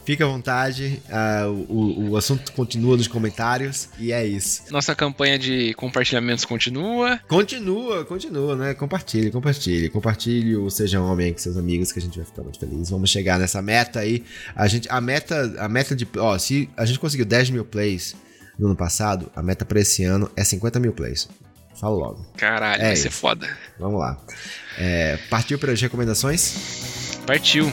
Fica à vontade, uh, o, o assunto continua nos comentários e é isso. Nossa campanha de compartilhamentos continua. Continua, continua, né? Compartilhe, compartilhe. Compartilhe o Seja Homem com seus amigos que a gente vai ficar muito feliz. Vamos chegar nessa meta aí. A gente, a meta, a meta de. Ó, se a gente conseguiu 10 mil plays no ano passado, a meta para esse ano é 50 mil plays. Falo logo. Caralho, é vai isso. ser foda. Vamos lá. É, partiu para as recomendações? Partiu.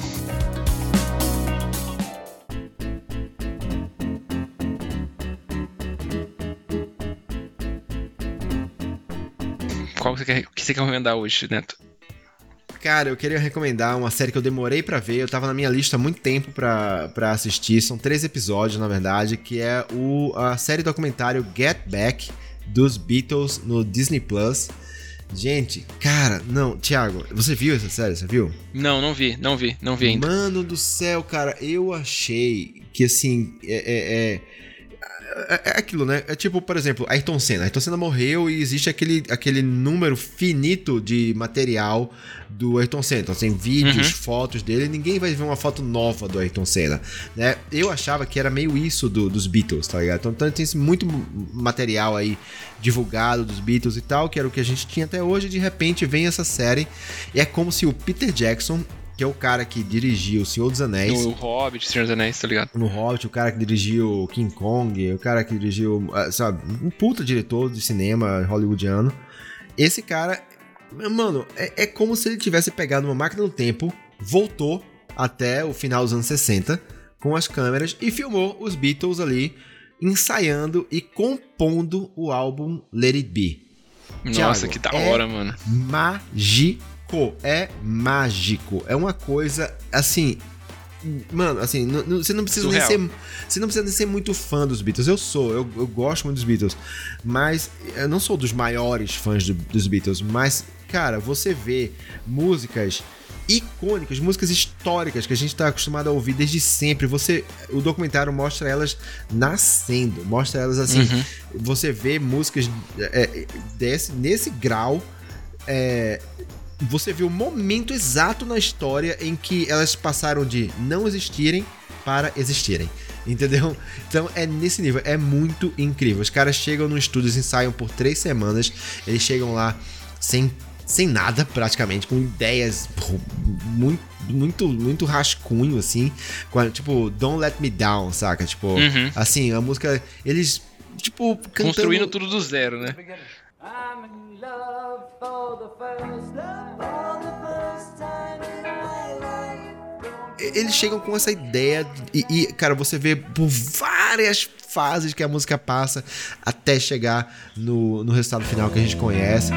Você quer, que você quer recomendar hoje, Neto? Cara, eu queria recomendar uma série que eu demorei para ver, eu tava na minha lista há muito tempo para assistir, são três episódios, na verdade, que é o, a série documentário Get Back dos Beatles no Disney Plus. Gente, cara, não, Thiago, você viu essa série? Você viu? Não, não vi, não vi, não vi ainda. Mano do céu, cara, eu achei que assim, é, é, é é, é, aquilo, né? É tipo, por exemplo, Ayrton Senna. Ayrton Senna morreu e existe aquele, aquele número finito de material do Ayrton Senna. Então, tem vídeos, uhum. fotos dele, ninguém vai ver uma foto nova do Ayrton Senna, né? Eu achava que era meio isso do, dos Beatles, tá ligado? Então, então tem muito material aí divulgado dos Beatles e tal, que era o que a gente tinha até hoje, de repente vem essa série e é como se o Peter Jackson que é o cara que dirigiu O Senhor dos Anéis. No Hobbit, Senhor dos Anéis, tá ligado? No Hobbit, o cara que dirigiu King Kong, o cara que dirigiu, ah, sabe, um puta diretor de cinema hollywoodiano. Esse cara, mano, é, é como se ele tivesse pegado uma máquina do tempo, voltou até o final dos anos 60 com as câmeras e filmou os Beatles ali ensaiando e compondo o álbum Let It Be. Nossa, Thiago, que da hora, é mano. Mágico é mágico. É uma coisa assim. Mano, assim, você não precisa Surreal. nem ser. Você não precisa nem ser muito fã dos Beatles. Eu sou, eu, eu gosto muito dos Beatles. Mas eu não sou dos maiores fãs do, dos Beatles. Mas, cara, você vê músicas icônicas, músicas históricas que a gente está acostumado a ouvir desde sempre. Você, o documentário mostra elas nascendo, mostra elas assim. Uhum. Você vê músicas é, desse, nesse grau. É, você vê o momento exato na história em que elas passaram de não existirem para existirem. Entendeu? Então é nesse nível, é muito incrível. Os caras chegam no estúdio, ensaiam por três semanas, eles chegam lá sem, sem nada, praticamente, com ideias muito, muito, muito rascunho, assim. Com, tipo, Don't Let Me Down, saca? Tipo, uhum. assim, a música. Eles, tipo, cantando... Construindo tudo do zero, né? Eles chegam com essa ideia e, e, cara, você vê por várias fases que a música passa até chegar no, no resultado final que a gente conhece.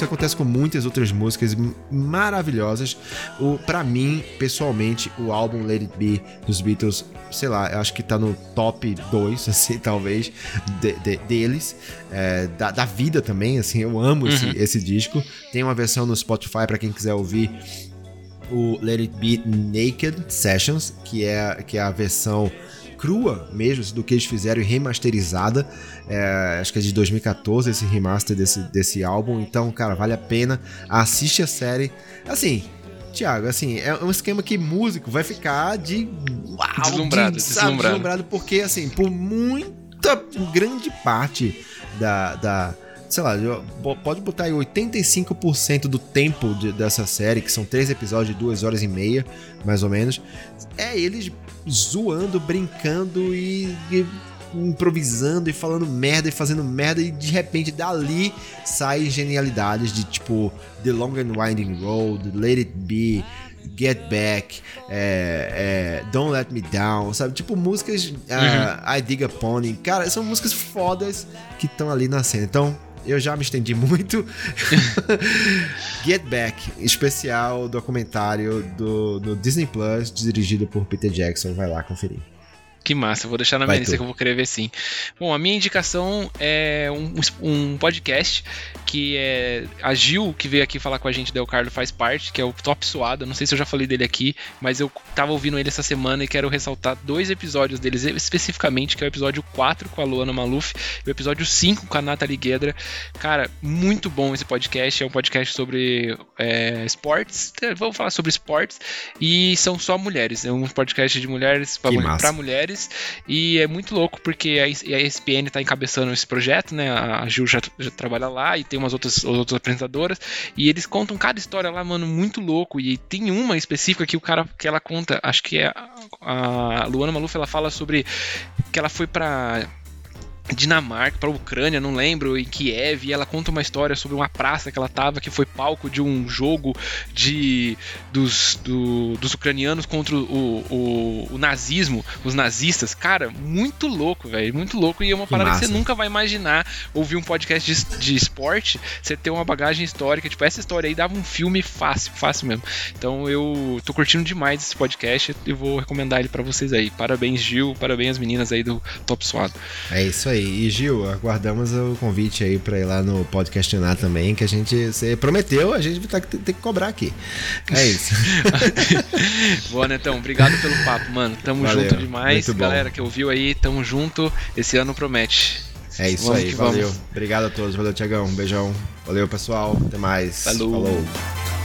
Isso acontece com muitas outras músicas maravilhosas. O, para mim, pessoalmente, o álbum Let It Be dos Beatles, sei lá, eu acho que tá no top 2, assim, talvez, de, de, deles. É, da, da, vida também, assim, eu amo uhum. esse, esse disco. Tem uma versão no Spotify para quem quiser ouvir o Let It Be Naked Sessions, que é, que é a versão crua mesmo do que eles fizeram e remasterizada. É, acho que é de 2014 esse remaster desse, desse álbum. Então, cara, vale a pena. Assiste a série. Assim, Tiago, assim, é um esquema que músico vai ficar de. Uau, deslumbrado, de, sabe, deslumbrado. deslumbrado. Porque, assim, por muita grande parte da, da sei lá, pode botar aí 85% do tempo de, dessa série, que são três episódios de duas horas e meia, mais ou menos, é eles zoando, brincando e, e improvisando e falando merda e fazendo merda e de repente dali saem genialidades de tipo The Long and Winding Road, Let It Be, Get Back, é, é, Don't Let Me Down, sabe? Tipo músicas uh, uhum. I Dig a Pony, cara, são músicas fodas que estão ali na cena. Então eu já me estendi muito. Get Back, especial documentário do, do Disney Plus, dirigido por Peter Jackson. Vai lá conferir. Que massa, vou deixar na minha lista que eu vou querer ver sim. Bom, a minha indicação é um, um, podcast que é a Gil, que veio aqui falar com a gente, Del Carlo faz parte, que é o Top Suado. Não sei se eu já falei dele aqui, mas eu tava ouvindo ele essa semana e quero ressaltar dois episódios deles especificamente, que é o episódio 4 com a Luana Maluf e o episódio 5 com a Nathalie Guedra. Cara, muito bom esse podcast. É um podcast sobre é, esportes. Vamos falar sobre esportes e são só mulheres. É um podcast de mulheres para mulheres mulheres. E é muito louco porque a, ESPN está encabeçando esse projeto, né? A Ju já, já, trabalha lá e tem umas outras, outras apresentadoras. E eles contam cada história lá, mano, muito louco. E tem uma específica que o cara que ela conta, acho que é a, a Luana Maluf, ela fala sobre que ela foi para Dinamarca para a Ucrânia, não lembro, em Kiev, e ela conta uma história sobre uma praça que ela tava, que foi palco de um jogo de dos, do, dos ucranianos contra o, o, o, nazismo, os nazistas. Cara, muito louco, velho, muito louco. E é uma que parada massa. que você nunca vai imaginar ouvir um podcast de, de esporte, você ter uma bagagem histórica. Tipo, essa história aí dava um filme fácil, fácil mesmo. Então eu tô curtindo demais esse podcast e vou recomendar ele para vocês aí. Parabéns, Gil, parabéns as meninas aí do Top Suado. É isso aí. E Gil, aguardamos o convite aí pra ir lá no podcastionar também, que a gente você prometeu, a gente vai ter que cobrar aqui. É isso. Boa, Netão, obrigado pelo papo, mano. Tamo Valeu, junto demais. Galera que ouviu aí, tamo junto. Esse ano promete. É isso vamos aí, valeu. Vamos. Obrigado a todos, valeu, Tiagão. Um beijão. Valeu, pessoal. Até mais. Falou. Falou.